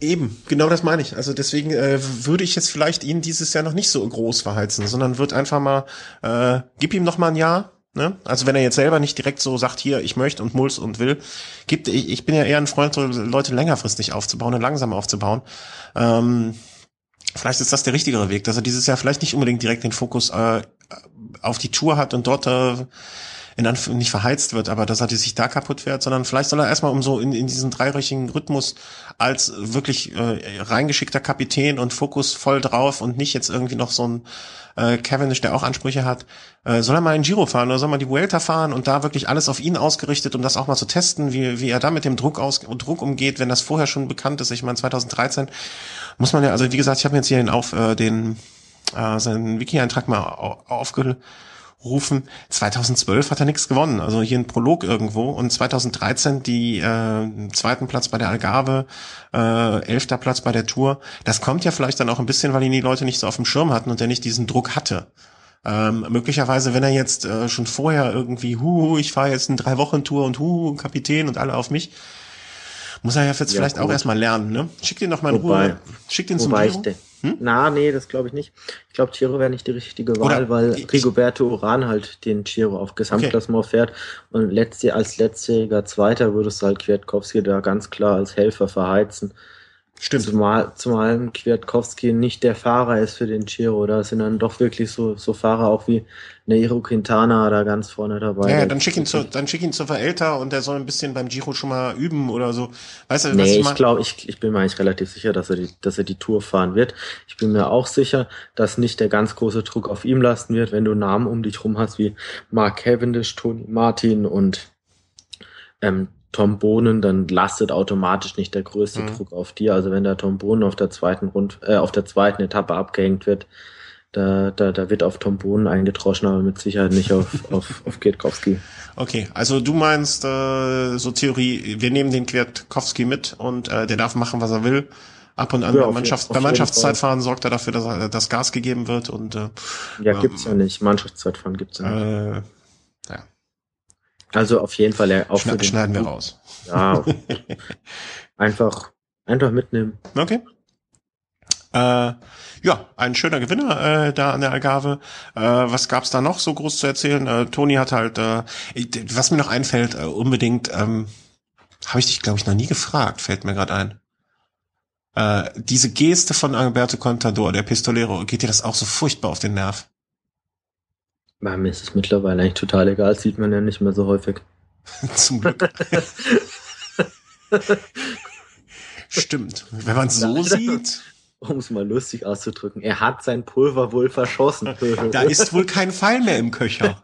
Eben, genau das meine ich. Also deswegen äh, würde ich jetzt vielleicht ihn dieses Jahr noch nicht so groß verheizen, sondern wird einfach mal, äh, gib ihm noch mal ein Jahr. Ne? Also wenn er jetzt selber nicht direkt so sagt, hier, ich möchte und muss und will, gibt, ich, ich bin ja eher ein Freund, Leute längerfristig aufzubauen und langsam aufzubauen. Ähm, vielleicht ist das der richtigere Weg, dass er dieses Jahr vielleicht nicht unbedingt direkt den Fokus äh, auf die Tour hat und dort äh, in Anf nicht verheizt wird, aber dass er sich da kaputt fährt, sondern vielleicht soll er erstmal um so in, in diesen dreiröchigen Rhythmus als wirklich äh, reingeschickter Kapitän und Fokus voll drauf und nicht jetzt irgendwie noch so ein äh, Cavendish, der auch Ansprüche hat, äh, soll er mal in Giro fahren oder soll man die Vuelta fahren und da wirklich alles auf ihn ausgerichtet, um das auch mal zu testen, wie, wie er da mit dem Druck, aus, Druck umgeht, wenn das vorher schon bekannt ist. Ich meine, 2013 muss man ja, also wie gesagt, ich habe jetzt hier auf, äh, den äh, seinen Wiki-Eintrag mal aufgerufen. 2012 hat er nichts gewonnen, also hier ein Prolog irgendwo und 2013 die äh, zweiten Platz bei der Algarve, äh, elfter Platz bei der Tour. Das kommt ja vielleicht dann auch ein bisschen, weil ihn die Leute nicht so auf dem Schirm hatten und er nicht diesen Druck hatte. Ähm, möglicherweise, wenn er jetzt äh, schon vorher irgendwie, hu, ich fahre jetzt eine drei Wochen Tour und hu, Kapitän und alle auf mich, muss er ja jetzt ja, vielleicht gut. auch erstmal lernen, ne? Schick den doch mal in wobei, Ruhe. Schick den zum Giro. Hm? Na, nee, das glaube ich nicht. Ich glaube, Giro wäre nicht die richtige Wahl, Oder weil Rigoberto Uran halt den Giro auf Gesamtklassement okay. fährt und letzte, als letztjähriger Zweiter würdest du halt Kwiatkowski da ganz klar als Helfer verheizen. Stimmt. Zumal, zumal Kwiatkowski nicht der Fahrer ist für den Giro. Da sind dann doch wirklich so, so Fahrer auch wie Nairo Quintana da ganz vorne dabei. Ja, ja dann schick ihn zu, dann schick ihn zu Verälter und der soll ein bisschen beim Giro schon mal üben oder so. Weißt du, nee, was ich, ich glaube, ich, ich bin mir eigentlich relativ sicher, dass er die, dass er die Tour fahren wird. Ich bin mir auch sicher, dass nicht der ganz große Druck auf ihm lasten wird, wenn du Namen um dich rum hast wie Mark Cavendish, Tony Martin und ähm, Tom Bohnen, dann lastet automatisch nicht der größte mhm. Druck auf dir. Also wenn der Tom Bohnen auf der zweiten Rund, äh, auf der zweiten Etappe abgehängt wird, da, da, da wird auf Tom Bohnen eingedroschen, aber mit Sicherheit nicht auf, auf, auf Kwiatkowski. Okay, also du meinst, äh, so Theorie, wir nehmen den Kwiatkowski mit und äh, der darf machen, was er will. Ab und an ja, bei, Mannschafts-, bei Mannschaftszeitfahren sorgt er dafür, dass das Gas gegeben wird und äh, Ja, gibt's ähm, ja nicht. Mannschaftszeitfahren gibt's ja nicht. Äh, Also auf jeden Fall auch Schna Schneiden wir raus. Ja, einfach, einfach mitnehmen. Okay. Äh, ja, ein schöner Gewinner äh, da an der Algarve. Äh, was gab's da noch so groß zu erzählen? Äh, Toni hat halt, äh, was mir noch einfällt, äh, unbedingt, ähm, habe ich dich, glaube ich, noch nie gefragt, fällt mir gerade ein. Äh, diese Geste von Alberto Contador, der Pistolero, geht dir das auch so furchtbar auf den Nerv? Bei mir ist es mittlerweile eigentlich total egal, sieht man ja nicht mehr so häufig. Zum Glück. Stimmt. Wenn man es so sieht. Um es mal lustig auszudrücken, er hat sein Pulver wohl verschossen. da ist wohl kein Pfeil mehr im Köcher.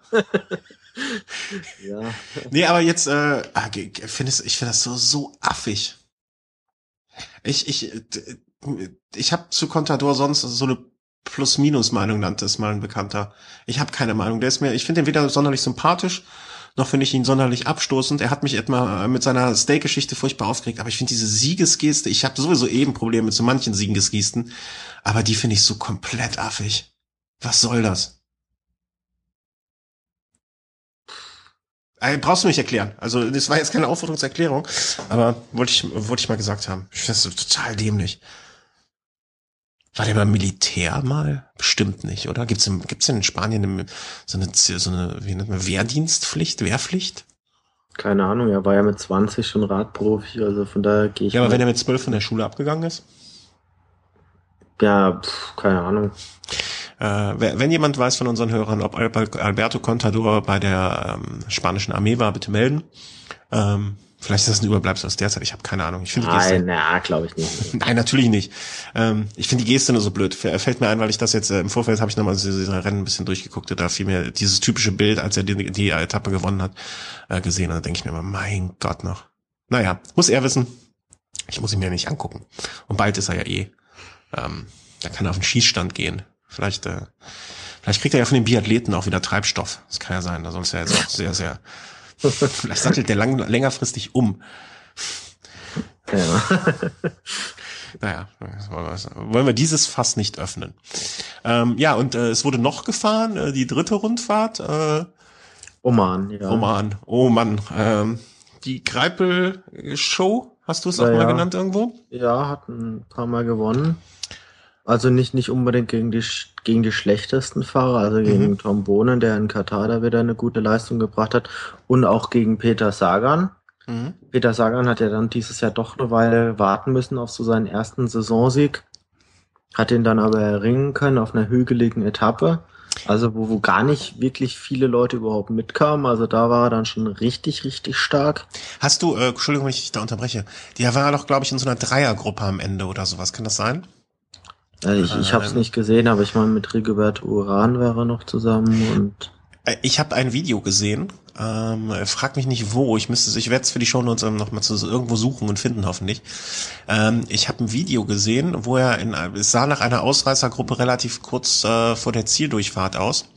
ja. Nee, aber jetzt, äh, ah, ich finde das so, so affig. Ich, ich, ich habe zu Contador sonst so eine Plus-Minus-Meinung nannte es mal ein Bekannter. Ich habe keine Meinung. Der ist mir, ich finde ihn weder sonderlich sympathisch, noch finde ich ihn sonderlich abstoßend. Er hat mich etwa mit seiner Steak-Geschichte furchtbar aufgeregt, aber ich finde diese Siegesgeste, ich habe sowieso eben Probleme mit so manchen Siegesgesten, aber die finde ich so komplett affig. Was soll das? Brauchst du mich erklären. Also das war jetzt keine Aufforderungserklärung, aber wollte ich, wollte ich mal gesagt haben. Ich finde das total dämlich. War der beim Militär mal? Bestimmt nicht, oder? Gibt's in, gibt's in Spanien so eine, so eine, wie nennt man, Wehrdienstpflicht, Wehrpflicht? Keine Ahnung, er war ja mit 20 schon Radprofi, also von daher gehe ich. Ja, aber wenn er mit 12 von der Schule abgegangen ist? Ja, pff, keine Ahnung. Äh, wenn jemand weiß von unseren Hörern, ob Alberto Contador bei der ähm, spanischen Armee war, bitte melden. Ähm, Vielleicht ist das ein Überbleibsel aus der Zeit. Ich habe keine Ahnung. Ich finde die Geste. Nein, na, glaube ich nicht. Nein, natürlich nicht. Ähm, ich finde die Geste nur so blöd. Fällt mir ein, weil ich das jetzt äh, im Vorfeld habe ich nochmal diese Rennen ein bisschen durchgeguckt. Da fiel mir dieses typische Bild, als er die, die Etappe gewonnen hat, äh, gesehen. Und da denke ich mir immer, mein Gott noch. Naja, muss er wissen. Ich muss ihn mir nicht angucken. Und bald ist er ja eh. Ähm, da kann er auf den Schießstand gehen. Vielleicht, äh, vielleicht kriegt er ja von den Biathleten auch wieder Treibstoff. Das kann ja sein. Da soll es ja jetzt auch sehr, sehr Vielleicht sattelt der lang, längerfristig um. Ja. naja, wollen wir dieses Fass nicht öffnen. Ähm, ja, und äh, es wurde noch gefahren, äh, die dritte Rundfahrt. Äh, Oman, ja. Oman, oh Mann. Ähm, die Greipel-Show, hast du es auch ja, mal genannt irgendwo? Ja, hat ein paar Mal gewonnen. Also nicht, nicht unbedingt gegen die, gegen die schlechtesten Fahrer, also gegen mhm. Tom Bohnen, der in Katar da wieder eine gute Leistung gebracht hat, und auch gegen Peter Sagan. Mhm. Peter Sagan hat ja dann dieses Jahr doch eine Weile warten müssen auf so seinen ersten Saisonsieg, hat ihn dann aber erringen können auf einer hügeligen Etappe. Also wo, wo gar nicht wirklich viele Leute überhaupt mitkamen. Also da war er dann schon richtig, richtig stark. Hast du, äh, Entschuldigung, wenn ich dich da unterbreche, der war doch, glaube ich, in so einer Dreiergruppe am Ende oder sowas. Kann das sein? Also ich, ich habe es nicht gesehen, aber ich meine, mit Rigobert Uran war er noch zusammen und. Äh, ich habe ein Video gesehen. Ähm, frag mich nicht wo. Ich müsste, ich werde es für die Show Notes noch mal zu, irgendwo suchen und finden hoffentlich. Ähm, ich habe ein Video gesehen, wo er in, es sah nach einer Ausreißergruppe relativ kurz äh, vor der Zieldurchfahrt aus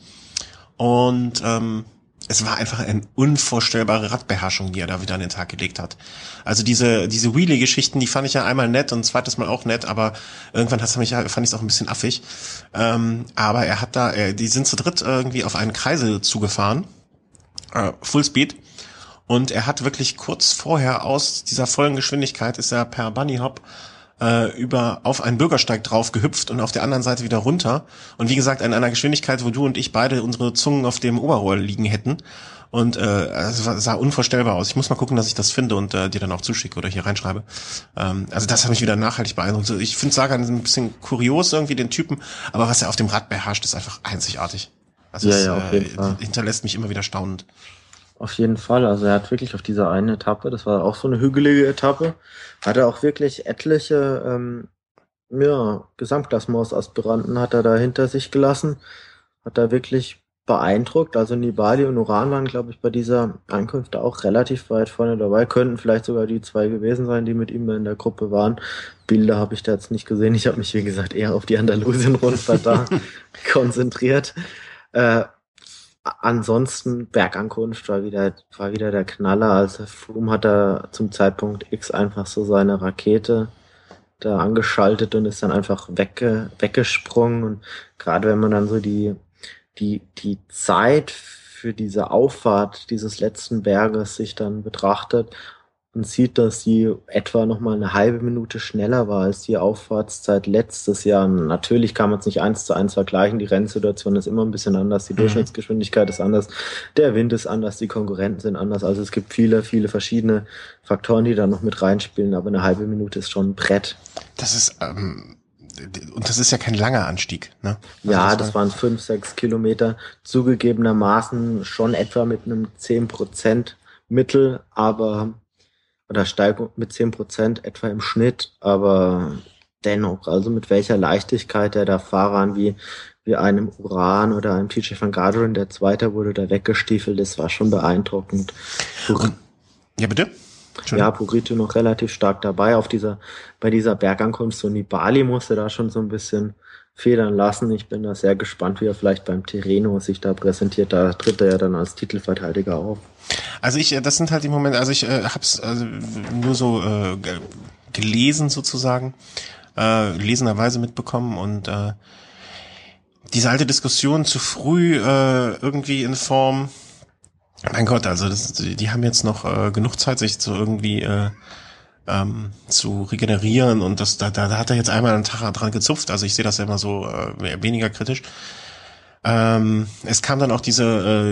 und ähm, es war einfach eine unvorstellbare Radbeherrschung, die er da wieder an den Tag gelegt hat. Also diese, diese Wheelie-Geschichten, die fand ich ja einmal nett und zweites Mal auch nett, aber irgendwann hat's mich, fand ich es auch ein bisschen affig. Ähm, aber er hat da, er, die sind zu dritt irgendwie auf einen Kreisel zugefahren, äh, Fullspeed. Und er hat wirklich kurz vorher aus dieser vollen Geschwindigkeit ist er per Bunny Hop äh, über auf einen Bürgersteig drauf gehüpft und auf der anderen Seite wieder runter. Und wie gesagt, in einer Geschwindigkeit, wo du und ich beide unsere Zungen auf dem Oberrohr liegen hätten. Und äh, es sah unvorstellbar aus. Ich muss mal gucken, dass ich das finde und äh, dir dann auch zuschicke oder hier reinschreibe. Ähm, also das hat mich wieder nachhaltig beeindruckt. Ich finde Sagan ein bisschen kurios irgendwie, den Typen, aber was er auf dem Rad beherrscht, ist einfach einzigartig. Also ja, es ja, äh, hinterlässt mich immer wieder staunend. Auf jeden Fall. Also er hat wirklich auf dieser einen Etappe, das war auch so eine hügelige Etappe, hat er auch wirklich etliche ähm, ja, Gesamtklassements-Aspiranten hat er da hinter sich gelassen. Hat er wirklich beeindruckt. Also Nibali und Uran waren, glaube ich, bei dieser Ankunft auch relativ weit vorne dabei. Könnten vielleicht sogar die zwei gewesen sein, die mit ihm in der Gruppe waren. Bilder habe ich da jetzt nicht gesehen. Ich habe mich, wie gesagt, eher auf die Andalusien-Rundfahrt da konzentriert. Äh, ansonsten Bergankunft war wieder, war wieder der Knaller. Also Froome hat da zum Zeitpunkt X einfach so seine Rakete da angeschaltet und ist dann einfach wegge, weggesprungen. Und gerade wenn man dann so die, die, die Zeit für diese Auffahrt dieses letzten Berges sich dann betrachtet und sieht, dass sie etwa noch mal eine halbe Minute schneller war als die Auffahrtszeit letztes Jahr. Natürlich kann man es nicht eins zu eins vergleichen. Die Rennsituation ist immer ein bisschen anders. Die mhm. Durchschnittsgeschwindigkeit ist anders. Der Wind ist anders. Die Konkurrenten sind anders. Also es gibt viele, viele verschiedene Faktoren, die da noch mit reinspielen. Aber eine halbe Minute ist schon ein Brett. Das ist, ähm, und das ist ja kein langer Anstieg, ne? Also ja, das, das waren fünf, sechs Kilometer. Zugegebenermaßen schon etwa mit einem zehn Prozent Mittel, aber oder Steigung mit zehn Prozent etwa im Schnitt, aber dennoch, also mit welcher Leichtigkeit er da Fahrern wie, wie einem Uran oder einem TJ van Garderen, der Zweiter wurde, da weggestiefelt das war schon beeindruckend. Ja, bitte? Ja, Purito noch relativ stark dabei auf dieser, bei dieser Bergankunft. So Nibali musste da schon so ein bisschen federn lassen. Ich bin da sehr gespannt, wie er vielleicht beim Terreno sich da präsentiert. Da tritt er ja dann als Titelverteidiger auf. Also ich, äh, das sind halt die Momente, also ich äh, habe es also nur so äh, gelesen sozusagen, äh, lesenderweise mitbekommen und äh, diese alte Diskussion zu früh äh, irgendwie in Form, mein Gott, also das, die haben jetzt noch äh, genug Zeit, sich zu irgendwie äh, ähm, zu regenerieren und das da, da, da hat er jetzt einmal einen Tag dran gezupft, also ich sehe das ja immer so äh, weniger kritisch. Ähm, es kam dann auch diese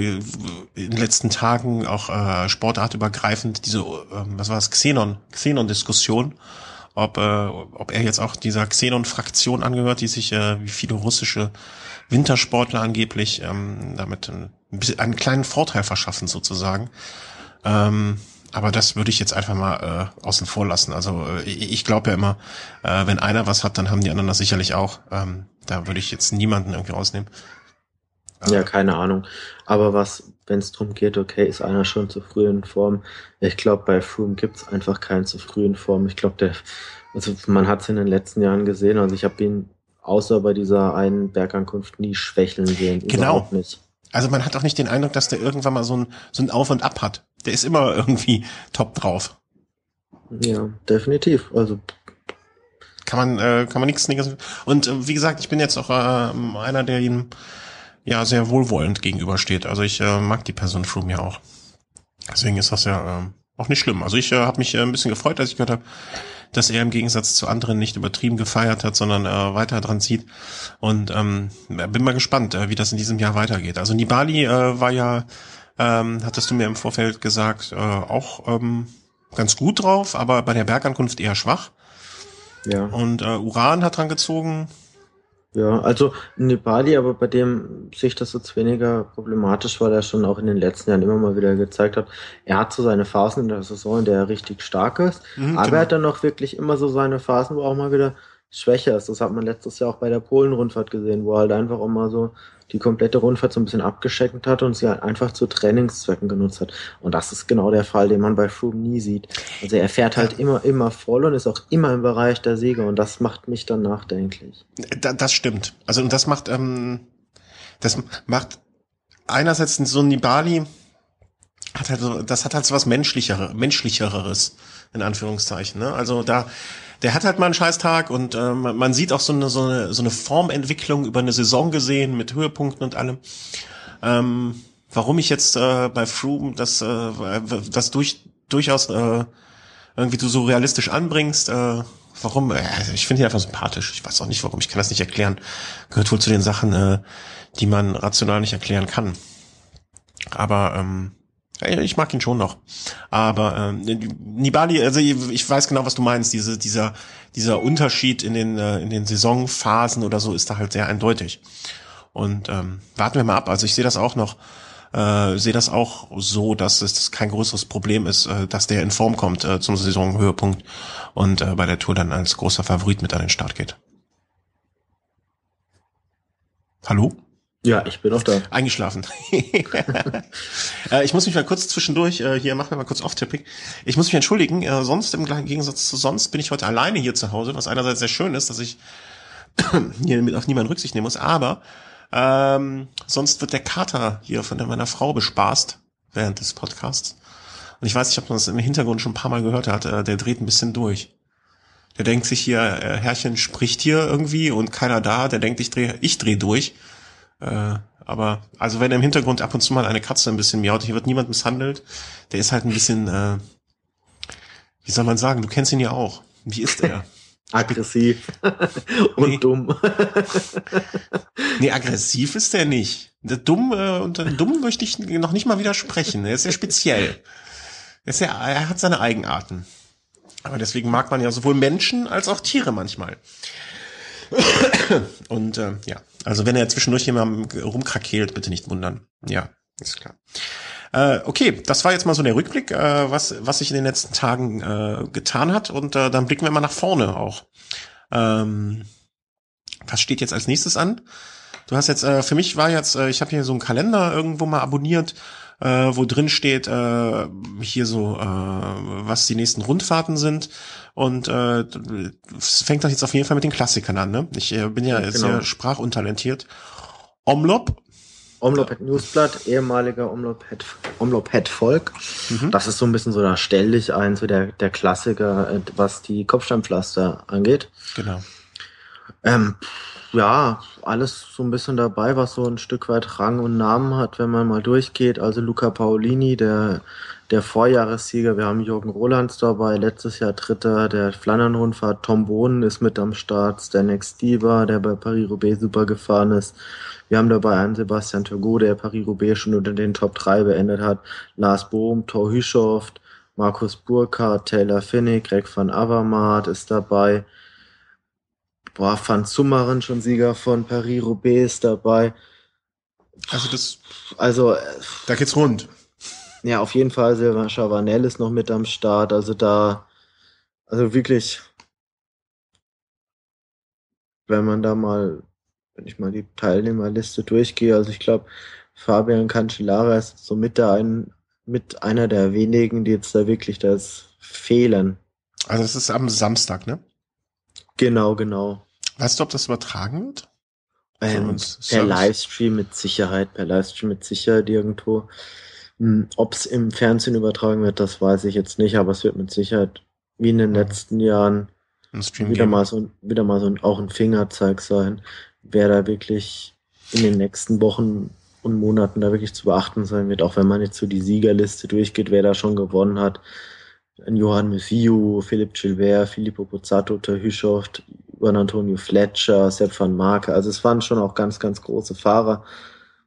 äh, in den letzten Tagen auch äh, sportartübergreifend diese, äh, was war es, Xenon, Xenon-Diskussion, ob, äh, ob er jetzt auch dieser Xenon-Fraktion angehört, die sich äh, wie viele russische Wintersportler angeblich ähm, damit ein, einen kleinen Vorteil verschaffen sozusagen. Ähm, aber das würde ich jetzt einfach mal äh, außen vor lassen. Also äh, ich glaube ja immer, äh, wenn einer was hat, dann haben die anderen das sicherlich auch. Ähm, da würde ich jetzt niemanden irgendwie rausnehmen. Ja, keine Ahnung. Aber was, wenn es darum geht, okay, ist einer schon zu früh in Form? Ich glaube, bei Froome gibt's einfach keinen zu früh in Form. Ich glaube, der, also man hat es in den letzten Jahren gesehen. Also ich habe ihn außer bei dieser einen Bergankunft nie schwächeln sehen. Genau. Also man hat auch nicht den Eindruck, dass der irgendwann mal so ein, so ein Auf und Ab hat. Der ist immer irgendwie top drauf. Ja, definitiv. Also kann man äh, kann man nichts und äh, wie gesagt ich bin jetzt auch äh, einer der ihn ja sehr wohlwollend gegenübersteht. Also ich äh, mag die Person Froome ja auch. Deswegen ist das ja äh, auch nicht schlimm. Also ich äh, habe mich äh, ein bisschen gefreut, als ich gehört habe, dass er im Gegensatz zu anderen nicht übertrieben gefeiert hat, sondern äh, weiter dran zieht. Und ähm, bin mal gespannt, äh, wie das in diesem Jahr weitergeht. Also Nibali äh, war ja, ähm, hattest du mir im Vorfeld gesagt, äh, auch ähm, ganz gut drauf, aber bei der Bergankunft eher schwach. Ja. Und äh, Uran hat dran gezogen, ja, also Nibali, aber bei dem sehe ich das jetzt weniger problematisch, weil er schon auch in den letzten Jahren immer mal wieder gezeigt hat, er hat so seine Phasen in der Saison, in der er richtig stark ist, mhm, aber genau. er hat dann auch wirklich immer so seine Phasen, wo auch mal wieder schwächer ist. Das hat man letztes Jahr auch bei der Polen-Rundfahrt gesehen, wo er halt einfach auch mal so die komplette Rundfahrt so ein bisschen abgescheckt hat und sie halt einfach zu Trainingszwecken genutzt hat. Und das ist genau der Fall, den man bei Froome nie sieht. Also er fährt halt immer, immer voll und ist auch immer im Bereich der Sieger und das macht mich dann nachdenklich. das stimmt. Also und das macht, ähm, das macht einerseits so ein Nibali hat halt so, das hat halt so was menschlicheres, menschlicheres in Anführungszeichen. Ne? Also da der hat halt mal einen Scheißtag und äh, man sieht auch so eine, so, eine, so eine Formentwicklung über eine Saison gesehen mit Höhepunkten und allem. Ähm, warum ich jetzt äh, bei Froome das, äh, das durch, durchaus äh, irgendwie du so realistisch anbringst, äh, warum? Äh, ich finde ihn einfach sympathisch. Ich weiß auch nicht warum, ich kann das nicht erklären. Gehört wohl zu den Sachen, äh, die man rational nicht erklären kann. Aber ähm, ich mag ihn schon noch. Aber ähm, Nibali, also ich weiß genau, was du meinst. Diese, dieser, dieser Unterschied in den, äh, in den Saisonphasen oder so ist da halt sehr eindeutig. Und ähm, warten wir mal ab. Also ich sehe das auch noch, äh, sehe das auch so, dass es kein größeres Problem ist, äh, dass der in Form kommt äh, zum Saisonhöhepunkt und äh, bei der Tour dann als großer Favorit mit an den Start geht. Hallo? Ja, ich bin auch da. Eingeschlafen. Äh, ich muss mich mal kurz zwischendurch, äh, hier machen wir mal kurz off-topic. Ich muss mich entschuldigen, äh, sonst im Gegensatz zu sonst bin ich heute alleine hier zu Hause, was einerseits sehr schön ist, dass ich hier mit auf niemanden Rücksicht nehmen muss, aber ähm, sonst wird der Kater hier von meiner Frau bespaßt während des Podcasts. Und ich weiß nicht, ob man das im Hintergrund schon ein paar Mal gehört hat, äh, der dreht ein bisschen durch. Der denkt sich hier, äh, Herrchen spricht hier irgendwie und keiner da, der denkt, ich drehe ich dreh durch Äh, aber, also wenn im Hintergrund ab und zu mal eine Katze ein bisschen miaut, hier wird niemand misshandelt, der ist halt ein bisschen, äh, wie soll man sagen, du kennst ihn ja auch. Wie ist er? Aggressiv und Nee. dumm. Nee, aggressiv ist er nicht. Dumm, äh, und dumm möchte ich noch nicht mal widersprechen. Er ist sehr speziell. Er, ist sehr, er hat seine Eigenarten. Aber deswegen mag man ja sowohl Menschen als auch Tiere manchmal. Und äh, ja, also wenn er zwischendurch jemandem rumkrakeelt, bitte nicht wundern. Ja, ist klar. Äh, okay, das war jetzt mal so der Rückblick, äh, was, was sich in den letzten Tagen äh, getan hat. Und äh, dann blicken wir mal nach vorne auch. Ähm, was steht jetzt als nächstes an? Du hast jetzt, äh, für mich war jetzt, äh, ich habe hier so einen Kalender irgendwo mal abonniert, äh, wo drin steht, äh, hier so, äh, was die nächsten Rundfahrten sind. Und äh, fängt doch jetzt auf jeden Fall mit den Klassikern an, ne? Ich äh, bin ja Ja, sehr genau. sprachuntalentiert. Omlop, Omloped Newsblatt, ehemaliger Omloped, Omloped Volk. Mhm. Das ist so ein bisschen so, da stell dich ein, so der, der Klassiker, äh, was die Kopfsteinpflaster angeht. genau. Ähm, ja, alles so ein bisschen dabei, was so ein Stück weit Rang und Namen hat, wenn man mal durchgeht. Also Luca Paolini, der, der Vorjahressieger, wir haben Jürgen Rolands dabei, letztes Jahr Dritter, der Flandern-Rundfahrt, Tom Bohnen ist mit am Start, Stanek Stieber, der bei Paris-Roubaix super gefahren ist. Wir haben dabei einen Sebastian Turgot, der Paris-Roubaix schon unter den Top 3 beendet hat, Lars Bohm, Thor Hüschoft, Markus Burkhardt, Taylor Finney, Greg van Avermaet ist dabei. Boah, Van Zummeren schon Sieger von Paris-Roubaix ist dabei. Also das, Also, äh, da geht's rund. ja, auf jeden Fall Silvan Chavanel ist noch mit am Start. Also da, also wirklich, wenn man da mal, wenn ich mal die Teilnehmerliste durchgehe, also ich glaube, Fabian Cancellara ist so mit der ein, mit einer der wenigen, die jetzt da wirklich das fehlen. Also es ist am Samstag, ne? Genau, genau. Weißt du, ob das übertragen wird? Ähm, per? Livestream mit Sicherheit, per Livestream mit Sicherheit irgendwo. Ob es im Fernsehen übertragen wird, das weiß ich jetzt nicht, aber es wird mit Sicherheit wie in den Mhm. letzten Jahren wieder mal so, wieder mal so ein, auch ein Fingerzeig sein, wer da wirklich in den nächsten Wochen und Monaten da wirklich zu beachten sein wird, auch wenn man jetzt so die Siegerliste durchgeht, wer da schon gewonnen hat. Johann Musiu, Philipp Gilbert, Filippo Pozzato, Ter Hüschoft, Juan Antonio Fletcher, Sepp van Marke. Also es waren schon auch ganz, ganz große Fahrer.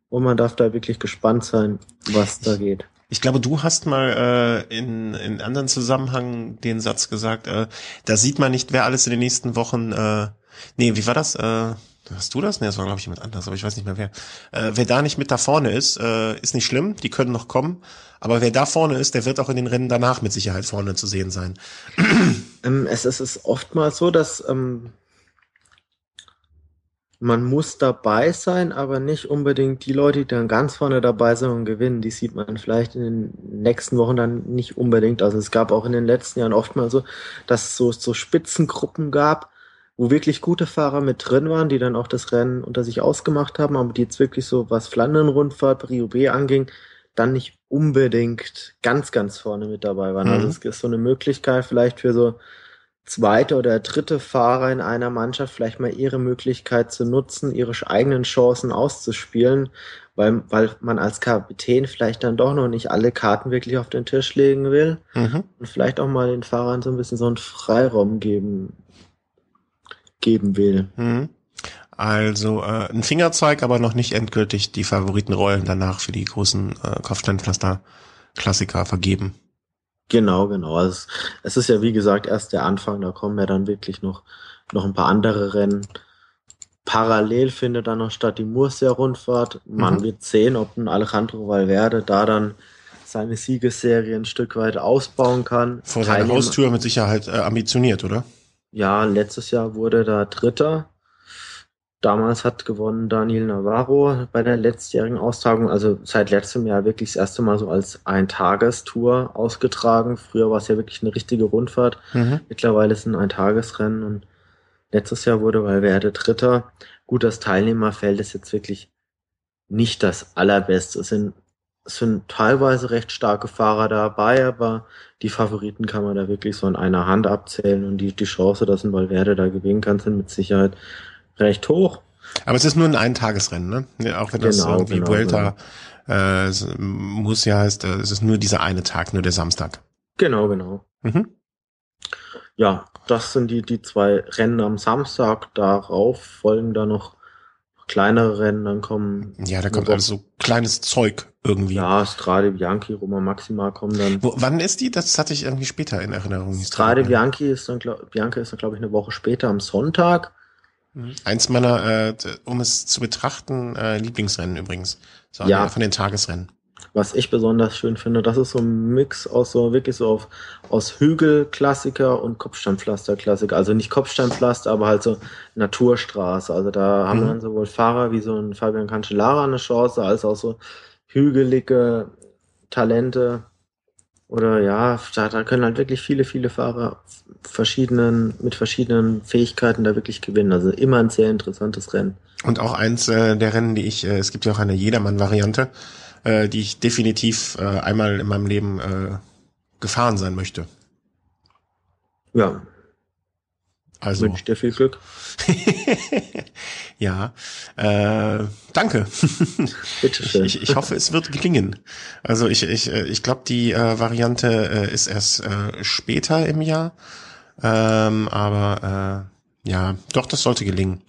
Und man darf da wirklich gespannt sein, was da geht. Ich glaube, du hast mal äh, in, in anderen Zusammenhang den Satz gesagt, äh, da sieht man nicht, wer alles in den nächsten Wochen, äh, nee, wie war das? Äh, hast du das? Nee, das war, glaube ich, jemand anders, aber ich weiß nicht mehr wer. Äh, wer da nicht mit da vorne ist, äh, ist nicht schlimm, die können noch kommen, aber wer da vorne ist, der wird auch in den Rennen danach mit Sicherheit vorne zu sehen sein. Ähm, es, ist, es ist oftmals so, dass ähm, man muss dabei sein, aber nicht unbedingt die Leute, die dann ganz vorne dabei sind und gewinnen, die sieht man vielleicht in den nächsten Wochen dann nicht unbedingt. Also es gab auch in den letzten Jahren oftmals so, dass es so, so Spitzengruppen gab, wo wirklich gute Fahrer mit drin waren, die dann auch das Rennen unter sich ausgemacht haben, aber die jetzt wirklich so, was Flandern-Rundfahrt, Paris-Roubaix anging, dann nicht unbedingt ganz, ganz vorne mit dabei waren. Also Mhm. es ist so eine Möglichkeit vielleicht für so zweite oder dritte Fahrer in einer Mannschaft vielleicht mal ihre Möglichkeit zu nutzen, ihre eigenen Chancen auszuspielen, weil, weil man als Kapitän vielleicht dann doch noch nicht alle Karten wirklich auf den Tisch legen will Mhm. und vielleicht auch mal den Fahrern so ein bisschen so einen Freiraum geben, geben will. Mhm. Also äh, ein Fingerzeig, aber noch nicht endgültig die Favoritenrollen danach für die großen äh, Kopfsteinpflaster-Klassiker vergeben. Genau, genau. Also es, es ist ja wie gesagt erst der Anfang, da kommen ja dann wirklich noch, noch ein paar andere Rennen. Parallel findet dann noch statt die Murcia-Rundfahrt. Man Mhm. wird sehen, ob ein Alejandro Valverde da dann seine Siegesserie ein Stück weit ausbauen kann. Vor seiner Haustür mit Sicherheit äh, ambitioniert, oder? Ja, letztes Jahr wurde da Dritter. Damals hat gewonnen Daniel Navarro bei der letztjährigen Austragung. Also seit letztem Jahr wirklich das erste Mal so als Eintagestour ausgetragen. Früher war es ja wirklich eine richtige Rundfahrt. Mhm. Mittlerweile ist es ein Eintagesrennen und letztes Jahr wurde Valverde Dritter. Gut, das Teilnehmerfeld ist jetzt wirklich nicht das allerbeste. Es sind, es sind teilweise recht starke Fahrer dabei, aber die Favoriten kann man da wirklich so in einer Hand abzählen und die, die Chance, dass ein Valverde da gewinnen kann, sind mit Sicherheit recht hoch. Aber es ist nur ein Eintagesrennen, ne? Auch wenn das Genau, irgendwie genau, Vuelta äh, es muss ja heißt, äh, es ist nur dieser eine Tag, nur der Samstag. Genau, genau. Mhm. Ja, das sind die, die zwei Rennen am Samstag. Darauf folgen dann noch kleinere Rennen, dann kommen. Ja, da kommt alles so kleines Zeug irgendwie. Ja, Strade Bianchi, Roma Maxima kommen dann. Wo, wann ist die? Das hatte ich irgendwie später in Erinnerung. Strade Bianchi. Ist dann, glaub, Bianca ist dann, glaube ich, eine Woche später am Sonntag. Eins meiner, äh, um es zu betrachten, äh, Lieblingsrennen übrigens. So Ja. von den Tagesrennen. Was ich besonders schön finde, das ist so ein Mix aus so wirklich so auf, aus Hügelklassiker und Kopfsteinpflasterklassiker. Also nicht Kopfsteinpflaster, aber halt so Naturstraße. Also da haben Mhm. dann sowohl Fahrer wie so ein Fabian Cancellara eine Chance, als auch so hügelige Talente. Oder ja, da, da können halt wirklich viele, viele Fahrer verschiedenen, mit verschiedenen Fähigkeiten da wirklich gewinnen. Also immer ein sehr interessantes Rennen. Und auch eins äh, der Rennen, die ich, äh, es gibt ja auch eine Jedermann-Variante, äh, die ich definitiv äh, einmal in meinem Leben äh, gefahren sein möchte. Ja, Also. wünsche ich dir viel Glück. ja, äh, danke. ich, Bitteschön. ich, ich hoffe, es wird gelingen. Also ich, ich, äh, ich glaube, die äh, Variante äh, ist erst äh, später im Jahr. Ähm, aber äh, ja, doch, das sollte gelingen.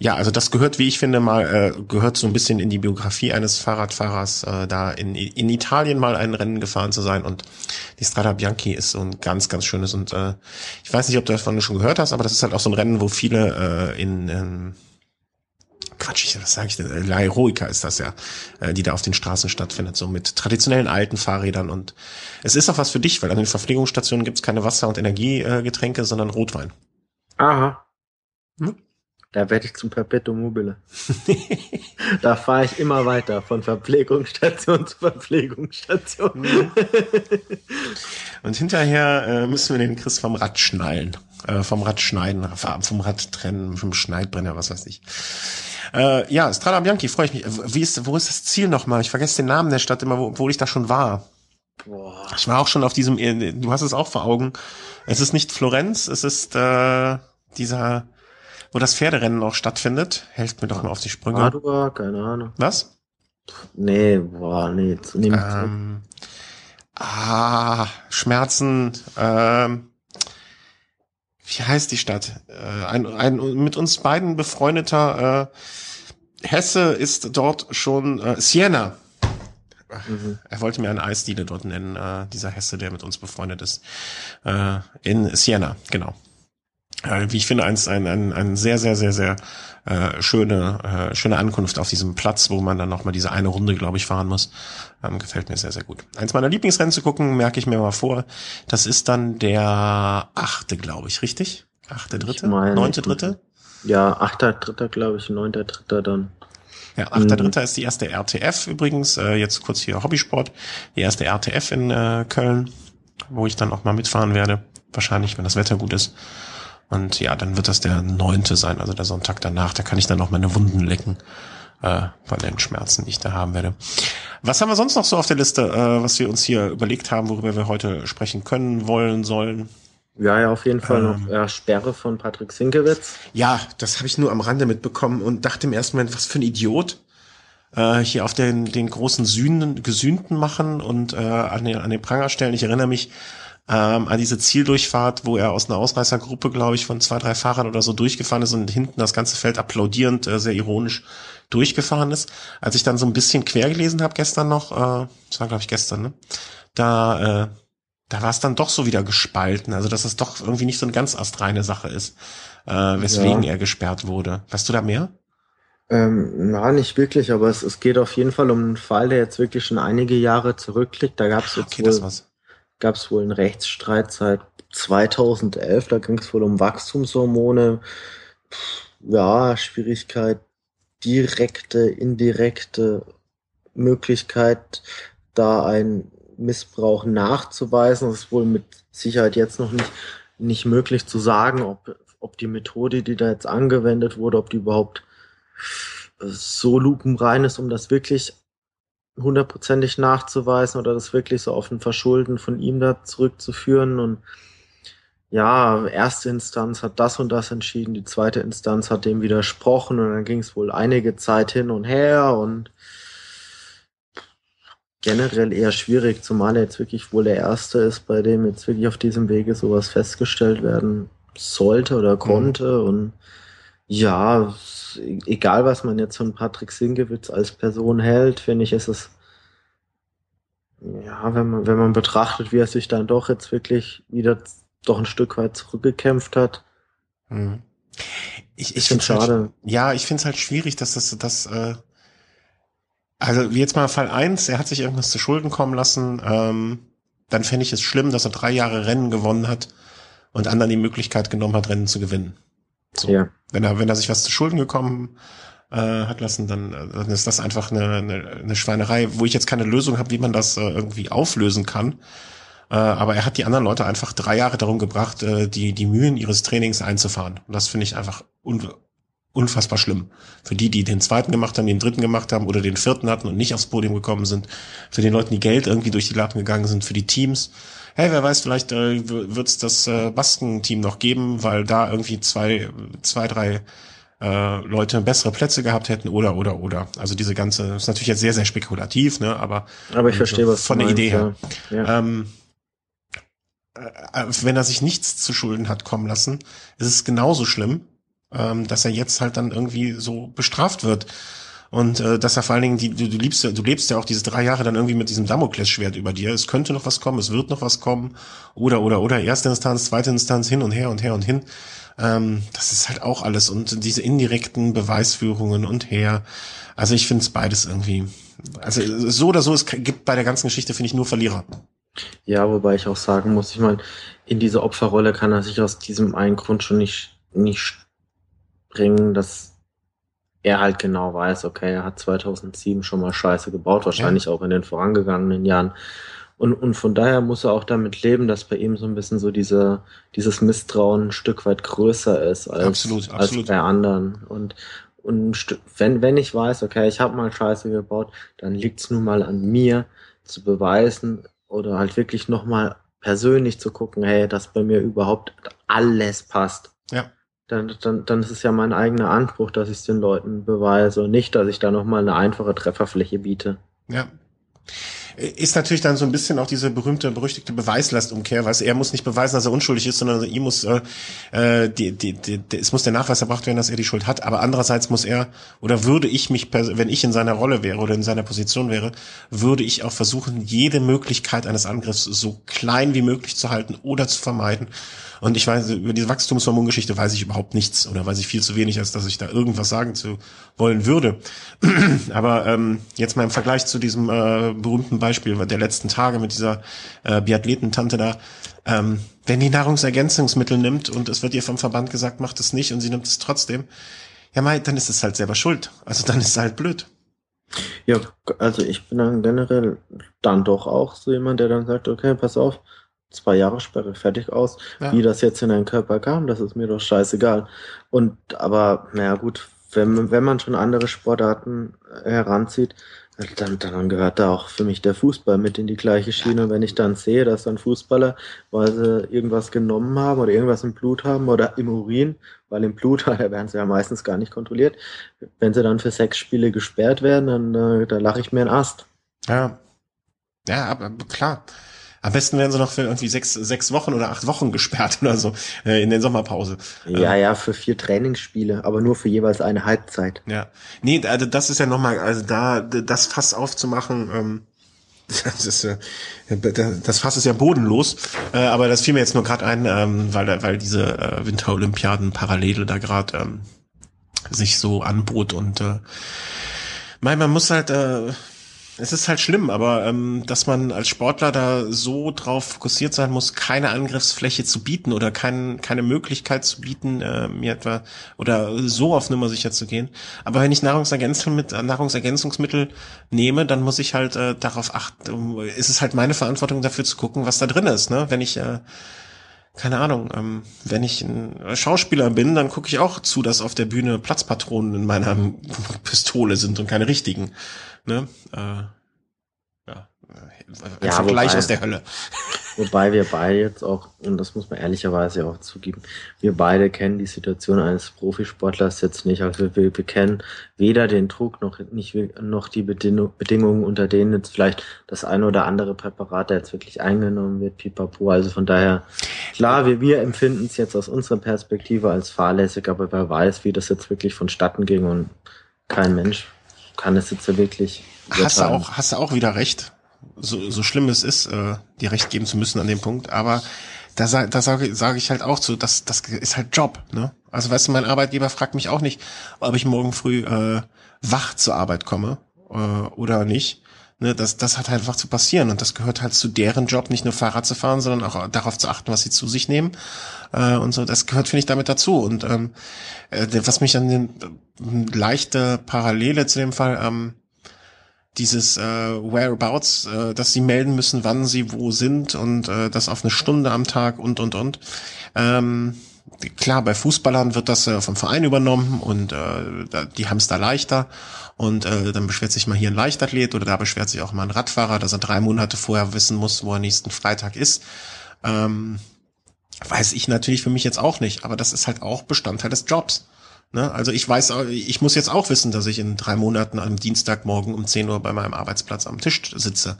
Ja, also das gehört, wie ich finde, mal äh, gehört so ein bisschen in die Biografie eines Fahrradfahrers, äh, da in, in Italien mal ein Rennen gefahren zu sein. Und die Strada Bianchi ist so ein ganz, ganz schönes. Und äh, ich weiß nicht, ob du davon schon gehört hast, aber das ist halt auch so ein Rennen, wo viele äh, in ähm, Quatsch, ich- was sage ich denn? Äh, La Heroica ist das ja, äh, die da auf den Straßen stattfindet, so mit traditionellen alten Fahrrädern. Und es ist auch was für dich, weil an den Verpflegungsstationen gibt's keine Wasser- und Energiegetränke, sondern Rotwein. Aha. Hm? Da werde ich zum Perpetuum mobile. da fahre ich immer weiter von Verpflegungsstation zu Verpflegungsstation. Mhm. Und hinterher äh, müssen wir den Chris vom Rad schnallen. Äh, vom Rad schneiden, vom Rad trennen, vom Schneidbrenner, was weiß ich. Äh, ja, Strada Bianchi, freue ich mich. Wie ist, wo ist das Ziel nochmal? Ich vergesse den Namen der Stadt immer, wo- obwohl ich da schon war. Boah. Ich war auch schon auf diesem, äh, du hast es auch vor Augen. Es ist nicht Florenz, es ist äh, dieser, wo das Pferderennen auch stattfindet. Helft mir doch mal auf die Sprünge. Padua, keine Ahnung. Was? Nee, boah, nee. nee Ähm, ah, Schmerzen. Ähm, wie heißt die Stadt? Äh, ein, ein mit uns beiden befreundeter äh, Hesse ist dort schon äh, Siena. mhm. Er wollte mir eine Eisdiele dort nennen, äh, dieser Hesse, der mit uns befreundet ist. Äh, in Siena, genau. Äh, wie ich finde, ein, ein, ein, ein sehr, sehr, sehr, sehr äh, schöne, äh, schöne Ankunft auf diesem Platz, wo man dann nochmal diese eine Runde, glaube ich, fahren muss. Ähm, gefällt mir sehr, sehr gut. Eins meiner Lieblingsrennen zu gucken, merke ich mir mal vor. Das ist dann der achte, glaube ich, richtig? Achte, dritte? meine, Neunte, ich dritte? Ja, achter, dritter, glaube ich, neunter, dritter dann. Ja, achter, Mhm. dritter ist die erste RTF übrigens. Äh, jetzt kurz hier Hobbysport. Die erste RTF in äh, Köln, wo ich dann auch mal mitfahren werde. Wahrscheinlich, wenn das Wetter gut ist. Und ja, dann wird das der neunte sein, also der Sonntag danach. Da kann ich dann auch meine Wunden lecken äh, bei den Schmerzen, die ich da haben werde. Was haben wir sonst noch so auf der Liste, äh, was wir uns hier überlegt haben, worüber wir heute sprechen können, wollen, sollen? Ja, ja, auf jeden Fall Ähm. noch äh, Sperre von Patrick Sinkewitz. Ja, das habe ich nur am Rande mitbekommen und dachte im ersten Moment, was für ein Idiot. Äh, hier auf den, den großen Sühnen, Gesühnten machen und äh, an, den, an den Pranger stellen. Ich erinnere mich ähm, an diese Zieldurchfahrt, wo er aus einer Ausreißergruppe, glaube ich, von zwei, drei Fahrern oder so durchgefahren ist und hinten das ganze Feld applaudierend, äh, sehr ironisch durchgefahren ist. Als ich dann so ein bisschen quer gelesen habe gestern noch, äh, das war glaube ich gestern, ne? Da, äh, da war es dann doch so wieder gespalten. Also dass es doch irgendwie nicht so eine ganz astreine Sache ist, äh, weswegen Ja. er gesperrt wurde. Weißt du da mehr? Ähm, na, nicht wirklich, aber es, es geht auf jeden Fall um einen Fall, der jetzt wirklich schon einige Jahre zurückliegt. Da gab es jetzt Okay, das wohl, war's. Gab es wohl einen Rechtsstreit seit 2011. Da ging es wohl um Wachstumshormone. Ja, Schwierigkeit, direkte, indirekte Möglichkeit, da einen Missbrauch nachzuweisen. Das ist wohl mit Sicherheit jetzt noch nicht, nicht möglich zu sagen, ob, ob die Methode, die da jetzt angewendet wurde, ob die überhaupt so lupenrein ist, um das wirklich hundertprozentig nachzuweisen oder das wirklich so auf ein Verschulden von ihm da zurückzuführen. Und ja, erste Instanz hat das und das entschieden, die zweite Instanz hat dem widersprochen und dann ging es wohl einige Zeit hin und her und generell eher schwierig, zumal er jetzt wirklich wohl der Erste ist, bei dem jetzt wirklich auf diesem Wege sowas festgestellt werden sollte oder mhm. konnte. Mhm. Und ja, egal was man jetzt von Patrick Sinkewitz als Person hält, finde ich, ist es ja, wenn man, wenn man betrachtet, wie er sich dann doch jetzt wirklich wieder doch ein Stück weit zurückgekämpft hat. Mhm. Ich, ich finde halt, schade. ja, ich finde es halt schwierig, dass das, das, äh, also wie jetzt mal Fall eins, er hat sich irgendwas zu Schulden kommen lassen, ähm, dann fände ich es schlimm, dass er drei Jahre Rennen gewonnen hat und anderen die Möglichkeit genommen hat, Rennen zu gewinnen. So. Ja. Wenn er, wenn er sich was zu Schulden gekommen äh, hat lassen, dann, dann ist das einfach eine, eine, eine Schweinerei, wo ich jetzt keine Lösung habe, wie man das äh, irgendwie auflösen kann. Äh, aber er hat die anderen Leute einfach drei Jahre darum gebracht, äh, die, die Mühen ihres Trainings einzufahren. Und das finde ich einfach un unfassbar schlimm. Für die, die den zweiten gemacht haben, den dritten gemacht haben oder den vierten hatten und nicht aufs Podium gekommen sind. Für den Leuten, die Geld irgendwie durch die Lappen gegangen sind. Für die Teams. Hey, wer weiß, vielleicht äh, wird es das äh, Basken-Team noch geben, weil da irgendwie zwei, zwei, drei äh, Leute bessere Plätze gehabt hätten oder oder oder. Also diese ganze ist natürlich jetzt sehr sehr spekulativ, ne? Aber aber ich verstehe was von der Idee her. Ja. Ähm, äh, wenn er sich nichts zu Schulden hat kommen lassen, ist es genauso schlimm, ähm, dass er jetzt halt dann irgendwie so bestraft wird. Und äh, dass er vor allen Dingen, die, du, du liebst du lebst ja auch diese drei Jahre dann irgendwie mit diesem Damoklesschwert über dir. Es könnte noch was kommen, es wird noch was kommen. Oder, oder, oder, erste Instanz, zweite Instanz, hin und her und her und hin. Ähm, das ist halt auch alles. Und diese indirekten Beweisführungen und her. Also ich finde es beides irgendwie. Also so oder so, es gibt bei der ganzen Geschichte, finde ich, nur Verlierer. Ja, wobei ich auch sagen muss, ich meine, in diese Opferrolle kann er sich aus diesem einen Grund schon nicht, nicht bringen, dass er halt genau weiß, okay, er hat 2007 schon mal Scheiße gebaut, wahrscheinlich ja. auch in den vorangegangenen Jahren. Und, und von daher muss er auch damit leben, dass bei ihm so ein bisschen so diese, dieses Misstrauen ein Stück weit größer ist als, absolut, absolut. als bei anderen. Und, und wenn, wenn ich weiß, okay, ich habe mal Scheiße gebaut, dann liegt's nun mal an mir zu beweisen, oder halt wirklich nochmal persönlich zu gucken, hey, dass bei mir überhaupt alles passt. Ja. Dann, dann, dann ist es ja mein eigener Anspruch, dass ich es den Leuten beweise und nicht, dass ich da nochmal eine einfache Trefferfläche biete. Ja ist natürlich dann so ein bisschen auch diese berühmte, berüchtigte Beweislastumkehr, weil er muss nicht beweisen, dass er unschuldig ist, sondern ihm muss, äh, äh, die, die, die, es muss der Nachweis erbracht werden, dass er die Schuld hat. Aber andererseits muss er, oder würde ich mich, wenn ich in seiner Rolle wäre oder in seiner Position wäre, würde ich auch versuchen, jede Möglichkeit eines Angriffs so klein wie möglich zu halten oder zu vermeiden. Und ich weiß, über diese Wachstumshormongeschichte weiß ich überhaupt nichts oder weiß ich viel zu wenig, als dass ich da irgendwas sagen zu wollen würde. Aber ähm, jetzt mal im Vergleich zu diesem äh, berühmten Beispiel der letzten Tage mit dieser äh, Biathletentante da, ähm, wenn die Nahrungsergänzungsmittel nimmt und es wird ihr vom Verband gesagt, macht es nicht und sie nimmt es trotzdem, ja mei, dann ist es halt selber schuld. Also dann ist es halt blöd. Ja, also ich bin dann generell dann doch auch so jemand, der dann sagt, okay, pass auf, zwei Jahre Sperre, fertig aus. Ja. Wie das jetzt in deinen Körper kam, das ist mir doch scheißegal. Und aber, naja gut, wenn, wenn man schon andere Sportarten heranzieht, dann, dann gehört da auch für mich der Fußball mit in die gleiche Schiene. Und wenn ich dann sehe, dass dann Fußballer, weil sie irgendwas genommen haben oder irgendwas im Blut haben oder im Urin, weil im Blut, da werden sie ja meistens gar nicht kontrolliert, wenn sie dann für sechs Spiele gesperrt werden, dann äh, da lache ich mir einen Ast. Ja. Ja, aber klar. Am besten werden sie noch für irgendwie sechs, sechs Wochen oder acht Wochen gesperrt oder so äh, in der Sommerpause. Ja, ähm, ja, für vier Trainingsspiele, aber nur für jeweils eine Halbzeit. Ja. Nee, also das ist ja nochmal, also da das Fass aufzumachen, ähm, das, ist, äh, das Fass ist ja bodenlos, äh, aber das fiel mir jetzt nur gerade ein, ähm, weil, weil diese äh, Winterolympiaden parallel da gerade ähm, sich so anbot und äh, mein, man muss halt äh, es ist halt schlimm, aber ähm, dass man als Sportler da so drauf fokussiert sein muss, keine Angriffsfläche zu bieten oder kein, keine Möglichkeit zu bieten, äh, mir etwa oder so auf Nummer sicher zu gehen. Aber wenn ich Nahrungsergänzung mit, äh, Nahrungsergänzungsmittel nehme, dann muss ich halt äh, darauf achten, ist es halt meine Verantwortung dafür zu gucken, was da drin ist. Ne? Wenn ich äh, keine Ahnung, ähm, wenn ich ein Schauspieler bin, dann gucke ich auch zu, dass auf der Bühne Platzpatronen in meiner Pistole sind und keine richtigen. Ne? Äh, ja, ja, Vergleich wobei, aus der Hölle. Wobei wir beide jetzt auch, und das muss man ehrlicherweise auch zugeben, wir beide kennen die Situation eines Profisportlers jetzt nicht. Also wir, wir kennen weder den Druck noch, nicht, noch die Bedingungen, unter denen jetzt vielleicht das eine oder andere Präparat jetzt wirklich eingenommen wird, pipapo. Also von daher, klar, wir, wir empfinden es jetzt aus unserer Perspektive als fahrlässig, aber wer weiß, wie das jetzt wirklich vonstatten ging und kein Mensch kann es jetzt wirklich. Hast du auch, hast du auch wieder recht so, so schlimm es ist, äh, dir recht geben zu müssen an dem Punkt, aber da, sag, da sage sag ich halt auch zu, das, das ist halt Job. Ne? Also weißt du, mein Arbeitgeber fragt mich auch nicht, ob ich morgen früh äh, wach zur Arbeit komme äh, oder nicht. Ne, das, das hat halt einfach zu passieren und das gehört halt zu deren Job, nicht nur Fahrrad zu fahren, sondern auch darauf zu achten, was sie zu sich nehmen äh, und so. Das gehört, finde ich, damit dazu. Und ähm, äh, was mich an den äh, leichte Parallele zu dem Fall ähm, dieses äh, Whereabouts, äh, dass sie melden müssen, wann sie wo sind und äh, das auf eine Stunde am Tag und und und. Ähm, klar, bei Fußballern wird das äh, vom Verein übernommen und äh, die haben es da leichter. Und äh, dann beschwert sich mal hier ein Leichtathlet oder da beschwert sich auch mal ein Radfahrer, dass er drei Monate vorher wissen muss, wo er nächsten Freitag ist. Ähm, weiß ich natürlich für mich jetzt auch nicht, aber das ist halt auch Bestandteil des Jobs. Ne? Also ich weiß, ich muss jetzt auch wissen, dass ich in drei Monaten am Dienstagmorgen um 10 Uhr bei meinem Arbeitsplatz am Tisch sitze.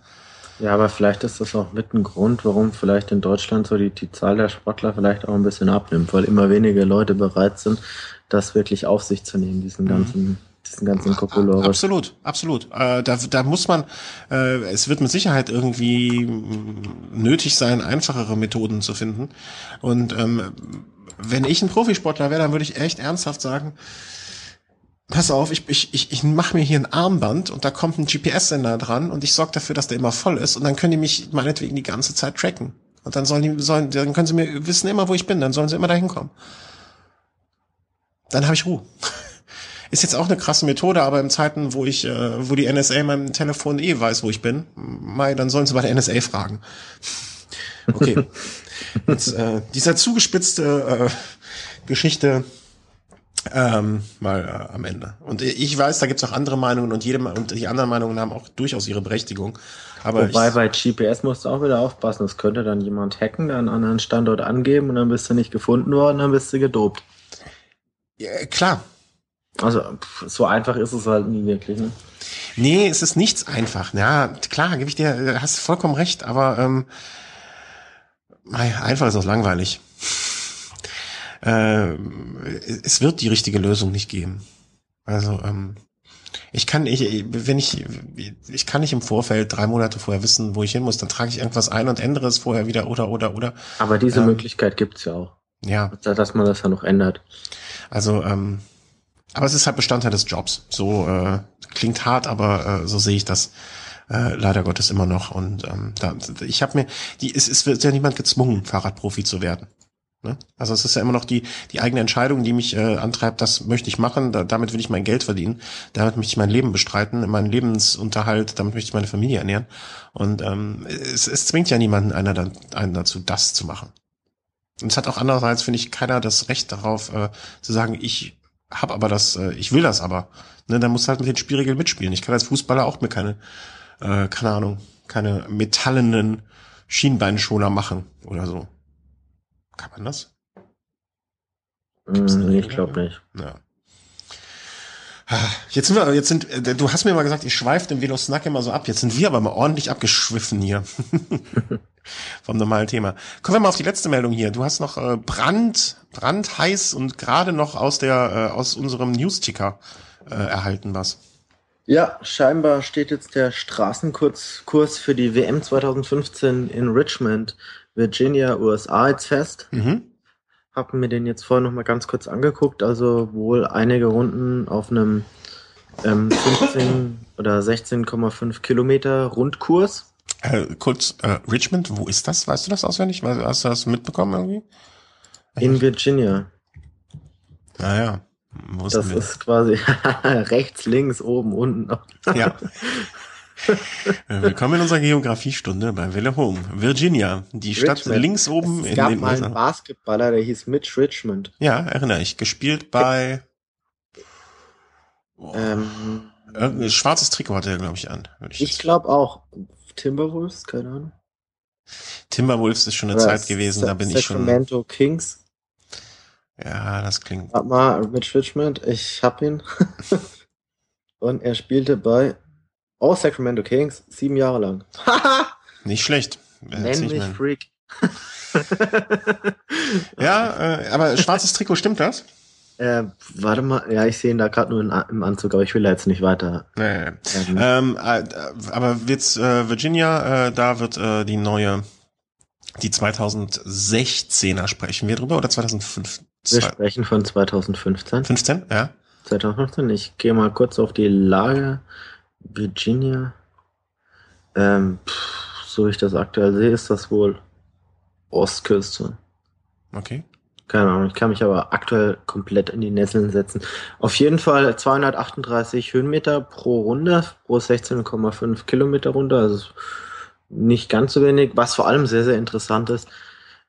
Ja, aber vielleicht ist das auch mit ein Grund, warum vielleicht in Deutschland so die, die Zahl der Sportler vielleicht auch ein bisschen abnimmt, weil immer weniger Leute bereit sind, das wirklich auf sich zu nehmen, diesen mhm. Diesen ganzen Kokolores. Absolut, absolut. Äh, da, da muss man, äh, es wird mit Sicherheit irgendwie nötig sein, einfachere Methoden zu finden. Und ähm, wenn ich ein Profisportler wäre, dann würde ich echt ernsthaft sagen, pass auf, ich, ich, ich, ich mache mir hier ein Armband und da kommt ein GPS-Sender dran und ich sorge dafür, dass der immer voll ist und dann können die mich meinetwegen die ganze Zeit tracken. Und dann sollen die, sollen, dann können sie mir wissen immer, wo ich bin, dann sollen sie immer dahin kommen. Dann habe ich Ruhe. Ist jetzt auch eine krasse Methode, aber in Zeiten, wo ich, äh, wo die NSA in meinem Telefon eh weiß, wo ich bin, Mai, dann sollen sie bei der NSA fragen. Okay. Jetzt, äh, dieser zugespitzte äh, Geschichte ähm, mal äh, am Ende. Und ich weiß, da gibt's auch andere Meinungen und jede und die anderen Meinungen haben auch durchaus ihre Berechtigung. Aber Wobei ich, bei GPS musst du auch wieder aufpassen. Es könnte dann jemand hacken, dann einen anderen Standort angeben und dann bist du nicht gefunden worden, dann bist du gedopt. Ja, klar. Also so einfach ist es halt nie wirklich. Ne? Nee, es ist nichts einfach. Ja, klar, gebe ich dir, hast vollkommen recht, aber ähm, Einfach ist auch langweilig. Äh, es wird die richtige Lösung nicht geben. Also ähm, ich kann ich wenn ich ich kann nicht im Vorfeld drei Monate vorher wissen, wo ich hin muss, dann trage ich irgendwas ein und ändere es vorher wieder oder oder oder. Aber diese ähm, Möglichkeit gibt's ja auch. Ja. Dass man das ja noch ändert. Also ähm, aber es ist halt Bestandteil des Jobs. So äh, klingt hart, aber äh, so sehe ich das äh, leider Gottes immer noch. Und ähm, da, ich habe mir, die, es, es wird ja niemand gezwungen, Fahrradprofi zu werden. Ne? Also es ist ja immer noch die, die eigene Entscheidung, die mich äh, antreibt, das möchte ich machen, da, damit will ich mein Geld verdienen, damit möchte ich mein Leben bestreiten, meinen Lebensunterhalt, damit möchte ich meine Familie ernähren. Und ähm, es, es zwingt ja niemanden einer, einen dazu, das zu machen. Und es hat auch andererseits, finde ich, keiner das Recht darauf, äh, zu sagen, ich habe aber das, äh, ich will das aber. Ne, dann muss halt mit den Spielregeln mitspielen. Ich kann als Fußballer auch mir keine äh, keine Ahnung, keine metallenen Schienbeinschoner machen oder so. Kann man das? Mm, ich glaube nicht. Ja. Jetzt sind wir, jetzt sind, äh, du hast mir mal gesagt, ich schweife den Velosnack immer so ab. Jetzt sind wir aber mal ordentlich abgeschwiffen hier. Vom normalen Thema. Kommen wir mal auf die letzte Meldung hier. Du hast noch äh, Brand, brandheiß und gerade noch aus der, äh, aus unserem Newsticker äh, erhalten was. Ja, scheinbar steht jetzt der Straßenkurs für die WM 2015 in Richmond, Virginia, USA jetzt fest. Mhm. Hab mir den jetzt vorher noch mal ganz kurz angeguckt. Also wohl einige Runden auf einem ähm, 15 oder 16,5 Kilometer Rundkurs. Äh, kurz, äh, Richmond, wo ist das? Weißt du das auswendig? Hast du das mitbekommen irgendwie? In Virginia. Naja. Ah, das ist quasi rechts, links, oben, unten. ja. Äh, willkommen in unserer Geografiestunde bei Welle Home. Virginia, die Stadt Richmond. links oben es in gab mal einen Basketballer, der hieß Mitch Richmond. Ja, erinnere ich. Gespielt bei oh, ähm, schwarzes Trikot hatte er, glaube ich, an. Ich, ich glaube auch. Timberwolves, keine Ahnung. Timberwolves ist schon eine Zeit gewesen, da bin ich schon. Sacramento Kings. Ja, das klingt. Warte mal, Mitch Richmond, ich hab ihn. Und er spielte bei oh, Sacramento Kings sieben Jahre lang. Nicht schlecht. Nenn mich Freak. ja, äh, aber schwarzes Trikot, stimmt das? Äh, warte mal, ja, ich sehe ihn da gerade nur in, im Anzug, aber ich will da jetzt nicht weiter. Nee. Ähm, äh, aber wird's äh, Virginia, äh, da wird äh, die neue, die 2016er sprechen wir drüber oder 2015? Wir sprechen von 2015. 15, ja. 2015. Ich gehe mal kurz auf die Lage. Virginia. Ähm, pff, so ich das aktuell sehe, ist das wohl Ostküste. Okay. Keine Ahnung, ich kann mich aber aktuell komplett in die Nesseln setzen. Auf jeden Fall 238 Höhenmeter pro Runde, pro 16,5 Kilometer Runde, also nicht ganz so wenig. Was vor allem sehr, sehr interessant ist,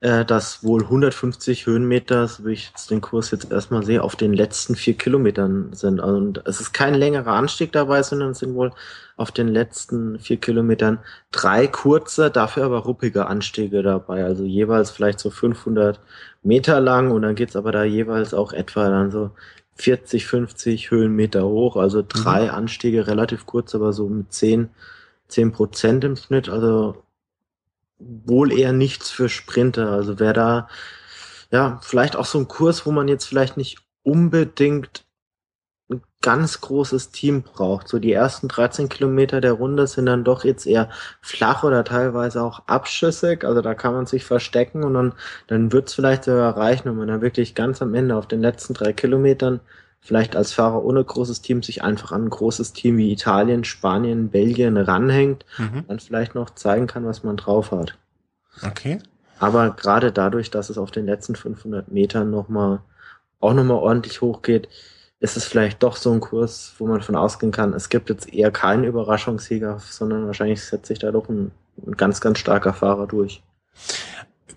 äh, dass wohl 150 Höhenmeter, so wie ich jetzt den Kurs jetzt erstmal sehe, auf den letzten vier Kilometern sind. Also, und es ist kein längerer Anstieg dabei, sondern es sind wohl auf den letzten vier Kilometern drei kurze, dafür aber ruppige Anstiege dabei. Also jeweils vielleicht so 500 Meter lang und dann geht's aber da jeweils auch etwa dann so 40, 50 Höhenmeter hoch. Also drei mhm. Anstiege relativ kurz, aber so mit 10, 10 Prozent im Schnitt. Also wohl eher nichts für Sprinter. Also wer da, ja, vielleicht auch so ein Kurs, wo man jetzt vielleicht nicht unbedingt ein ganz großes Team braucht. So die ersten 13 Kilometer der Runde sind dann doch jetzt eher flach oder teilweise auch abschüssig. Also da kann man sich verstecken und dann, dann wird es vielleicht sogar reichen, wenn man dann wirklich ganz am Ende auf den letzten drei Kilometern vielleicht als Fahrer ohne großes Team sich einfach an ein großes Team wie Italien, Spanien, Belgien ranhängt, mhm. dann vielleicht noch zeigen kann, was man drauf hat. Okay. Aber gerade dadurch, dass es auf den letzten 500 Metern nochmal, auch nochmal ordentlich hochgeht, ist es vielleicht doch so ein Kurs, wo man von ausgehen kann, es gibt jetzt eher keinen Überraschungssieger, sondern wahrscheinlich setzt sich da doch ein, ein ganz, ganz starker Fahrer durch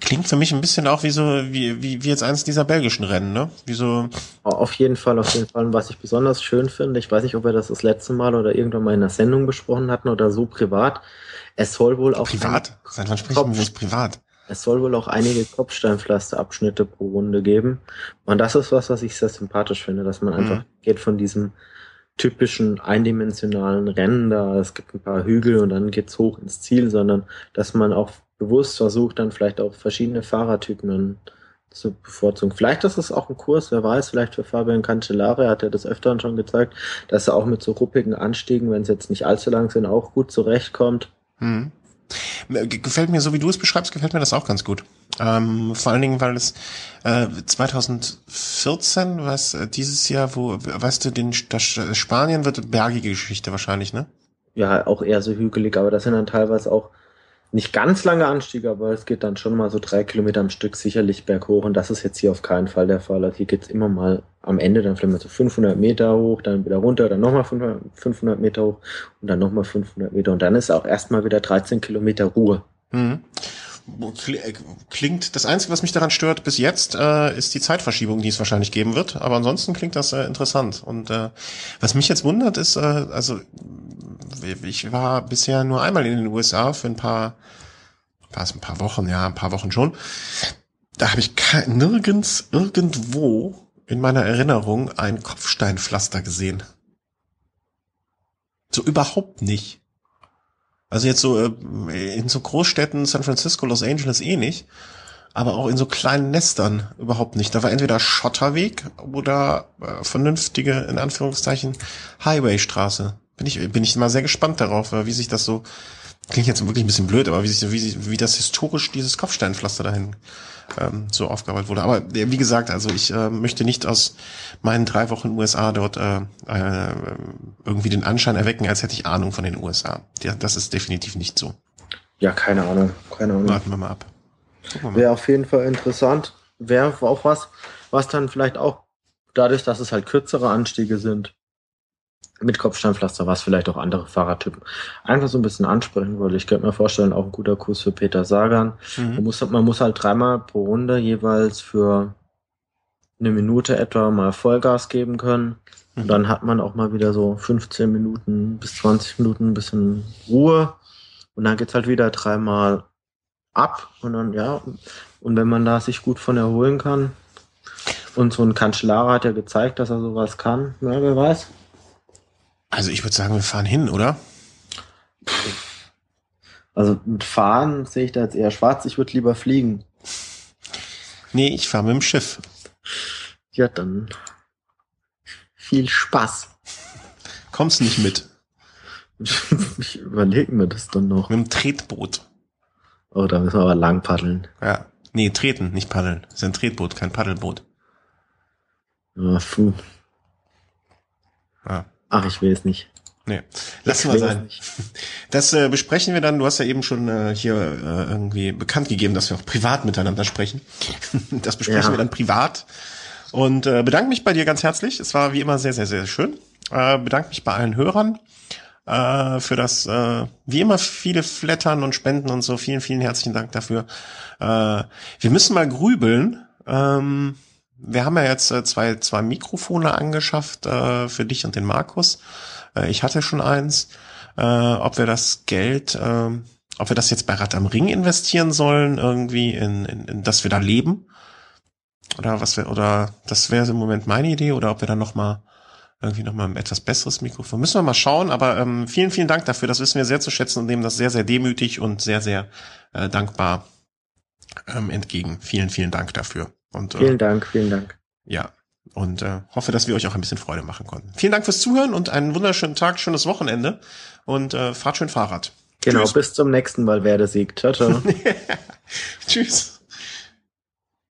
klingt für mich ein bisschen auch wie so, wie, wie, wie jetzt eins dieser belgischen Rennen, ne? Wie so. Auf jeden Fall, auf jeden Fall. Und was ich besonders schön finde, ich weiß nicht, ob wir das das letzte Mal oder irgendwann mal in einer Sendung besprochen hatten oder so privat. Es soll wohl auch. Privat? Seit wann sprechen wir privat? Es soll wohl auch einige Kopfsteinpflasterabschnitte pro Runde geben. Und das ist was, was ich sehr sympathisch finde, dass man einfach mhm. geht von diesem typischen eindimensionalen Rennen da, es gibt ein paar Hügel und dann geht's hoch ins Ziel, sondern dass man auch bewusst versucht, dann vielleicht auch verschiedene Fahrertypen dann zu bevorzugen. Vielleicht ist es auch ein Kurs, wer weiß, vielleicht für Fabian Cancellara, hat er das öfter schon gezeigt, dass er auch mit so ruppigen Anstiegen, wenn es jetzt nicht allzu lang sind, auch gut zurechtkommt. Hm. Gefällt mir, so wie du es beschreibst, gefällt mir das auch ganz gut. Ähm, vor allen Dingen, weil es äh, 2014, was äh, dieses Jahr, wo, weißt du, den das Spanien wird bergige Geschichte wahrscheinlich, ne? Ja, auch eher so hügelig, aber das sind dann teilweise auch nicht ganz lange Anstiege, aber es geht dann schon mal so drei Kilometer am Stück sicherlich berghoch und das ist jetzt hier auf keinen Fall der Fall. Also hier geht's immer mal am Ende dann vielleicht mal so 500 Meter hoch, dann wieder runter, dann nochmal 500 Meter hoch und dann nochmal 500 Meter und dann ist auch erstmal wieder 13 Kilometer Ruhe. Mhm. Klingt, das Einzige, was mich daran stört bis jetzt, äh, ist die Zeitverschiebung, die es wahrscheinlich geben wird. Aber ansonsten klingt das äh, interessant. Und äh, was mich jetzt wundert, ist, äh, also ich war bisher nur einmal in den USA für ein paar, war es ein paar Wochen, ja, ein paar Wochen schon. Da habe ich nirgends, irgendwo in meiner Erinnerung ein Kopfsteinpflaster gesehen. So überhaupt nicht. Also jetzt so äh, in so Großstädten, San Francisco, Los Angeles eh nicht, aber auch in so kleinen Nestern überhaupt nicht. Da war entweder Schotterweg oder äh, vernünftige, in Anführungszeichen, Highwaystraße bin ich, bin ich mal sehr gespannt darauf, wie sich das so, klingt jetzt wirklich ein bisschen blöd, aber wie sich, wie, wie das historisch dieses Kopfsteinpflaster dahin ähm, so aufgearbeitet wurde. Aber äh, wie gesagt, also ich äh, möchte nicht aus meinen drei Wochen USA dort äh, äh, irgendwie den Anschein erwecken, als hätte ich Ahnung von den USA. Ja, das ist definitiv nicht so. Ja, keine Ahnung, keine Ahnung. Warten wir mal ab. Wäre auf jeden Fall interessant. Wäre auch was, was dann vielleicht auch dadurch, dass es halt kürzere Anstiege sind, mit Kopfsteinpflaster war es vielleicht auch andere Fahrradtypen. Einfach so ein bisschen ansprechen wollte. Ich könnte mir vorstellen, auch ein guter Kurs für Peter Sagan. Mhm. Man, muss, man muss halt dreimal pro Runde jeweils für eine Minute etwa mal Vollgas geben können. Und mhm. dann hat man auch mal wieder so 15 Minuten bis 20 Minuten ein bisschen Ruhe. Und dann geht's halt wieder dreimal ab und dann, ja, und wenn man da sich gut von erholen kann, und so ein Cancellara hat ja gezeigt, dass er sowas kann, ja, wer weiß. Also ich würde sagen, wir fahren hin, oder? Also mit Fahren sehe ich da jetzt eher schwarz, ich würde lieber fliegen. Nee, ich fahre mit dem Schiff. Ja, dann viel Spaß. Kommst nicht mit. ich überlege mir das dann noch. Mit dem Tretboot. Oh, da müssen wir aber lang paddeln. Ja. Nee, treten, nicht paddeln. Das ist ein Tretboot, kein Paddelboot. Ja, puh. Ja. Ach, ich will es nicht. Nee, lassen wir sein. Das äh, besprechen wir dann. Du hast ja eben schon äh, hier äh, irgendwie bekannt gegeben, dass wir auch privat miteinander sprechen. das besprechen ja. wir dann privat. Und äh, bedanke mich bei dir ganz herzlich. Es war wie immer sehr, sehr, sehr schön. Äh, bedanke mich bei allen Hörern äh, für das, äh, wie immer, viele Flattern und Spenden und so. Vielen, vielen herzlichen Dank dafür. Äh, wir müssen mal grübeln. Ähm, wir haben ja jetzt äh, zwei, zwei Mikrofone angeschafft äh, für dich und den Markus. Äh, ich hatte schon eins. Äh, ob wir das Geld, äh, ob wir das jetzt bei Rad am Ring investieren sollen, irgendwie in, in, in dass wir da leben. Oder was wir, oder das wäre im Moment meine Idee, oder ob wir dann noch mal irgendwie noch mal ein etwas besseres Mikrofon. Müssen wir mal schauen, aber ähm, vielen, vielen Dank dafür. Das wissen wir sehr zu schätzen und nehmen das sehr, sehr demütig und sehr, sehr äh, dankbar ähm, entgegen. Vielen, vielen Dank dafür. Und, äh, vielen Dank, vielen Dank. Ja, und äh, hoffe, dass wir euch auch ein bisschen Freude machen konnten. Vielen Dank fürs Zuhören und einen wunderschönen Tag, schönes Wochenende und äh, fahrt schön Fahrrad. Genau, Tschüss. bis zum nächsten Mal, wer der siegt. Ciao, ciao. Tschüss.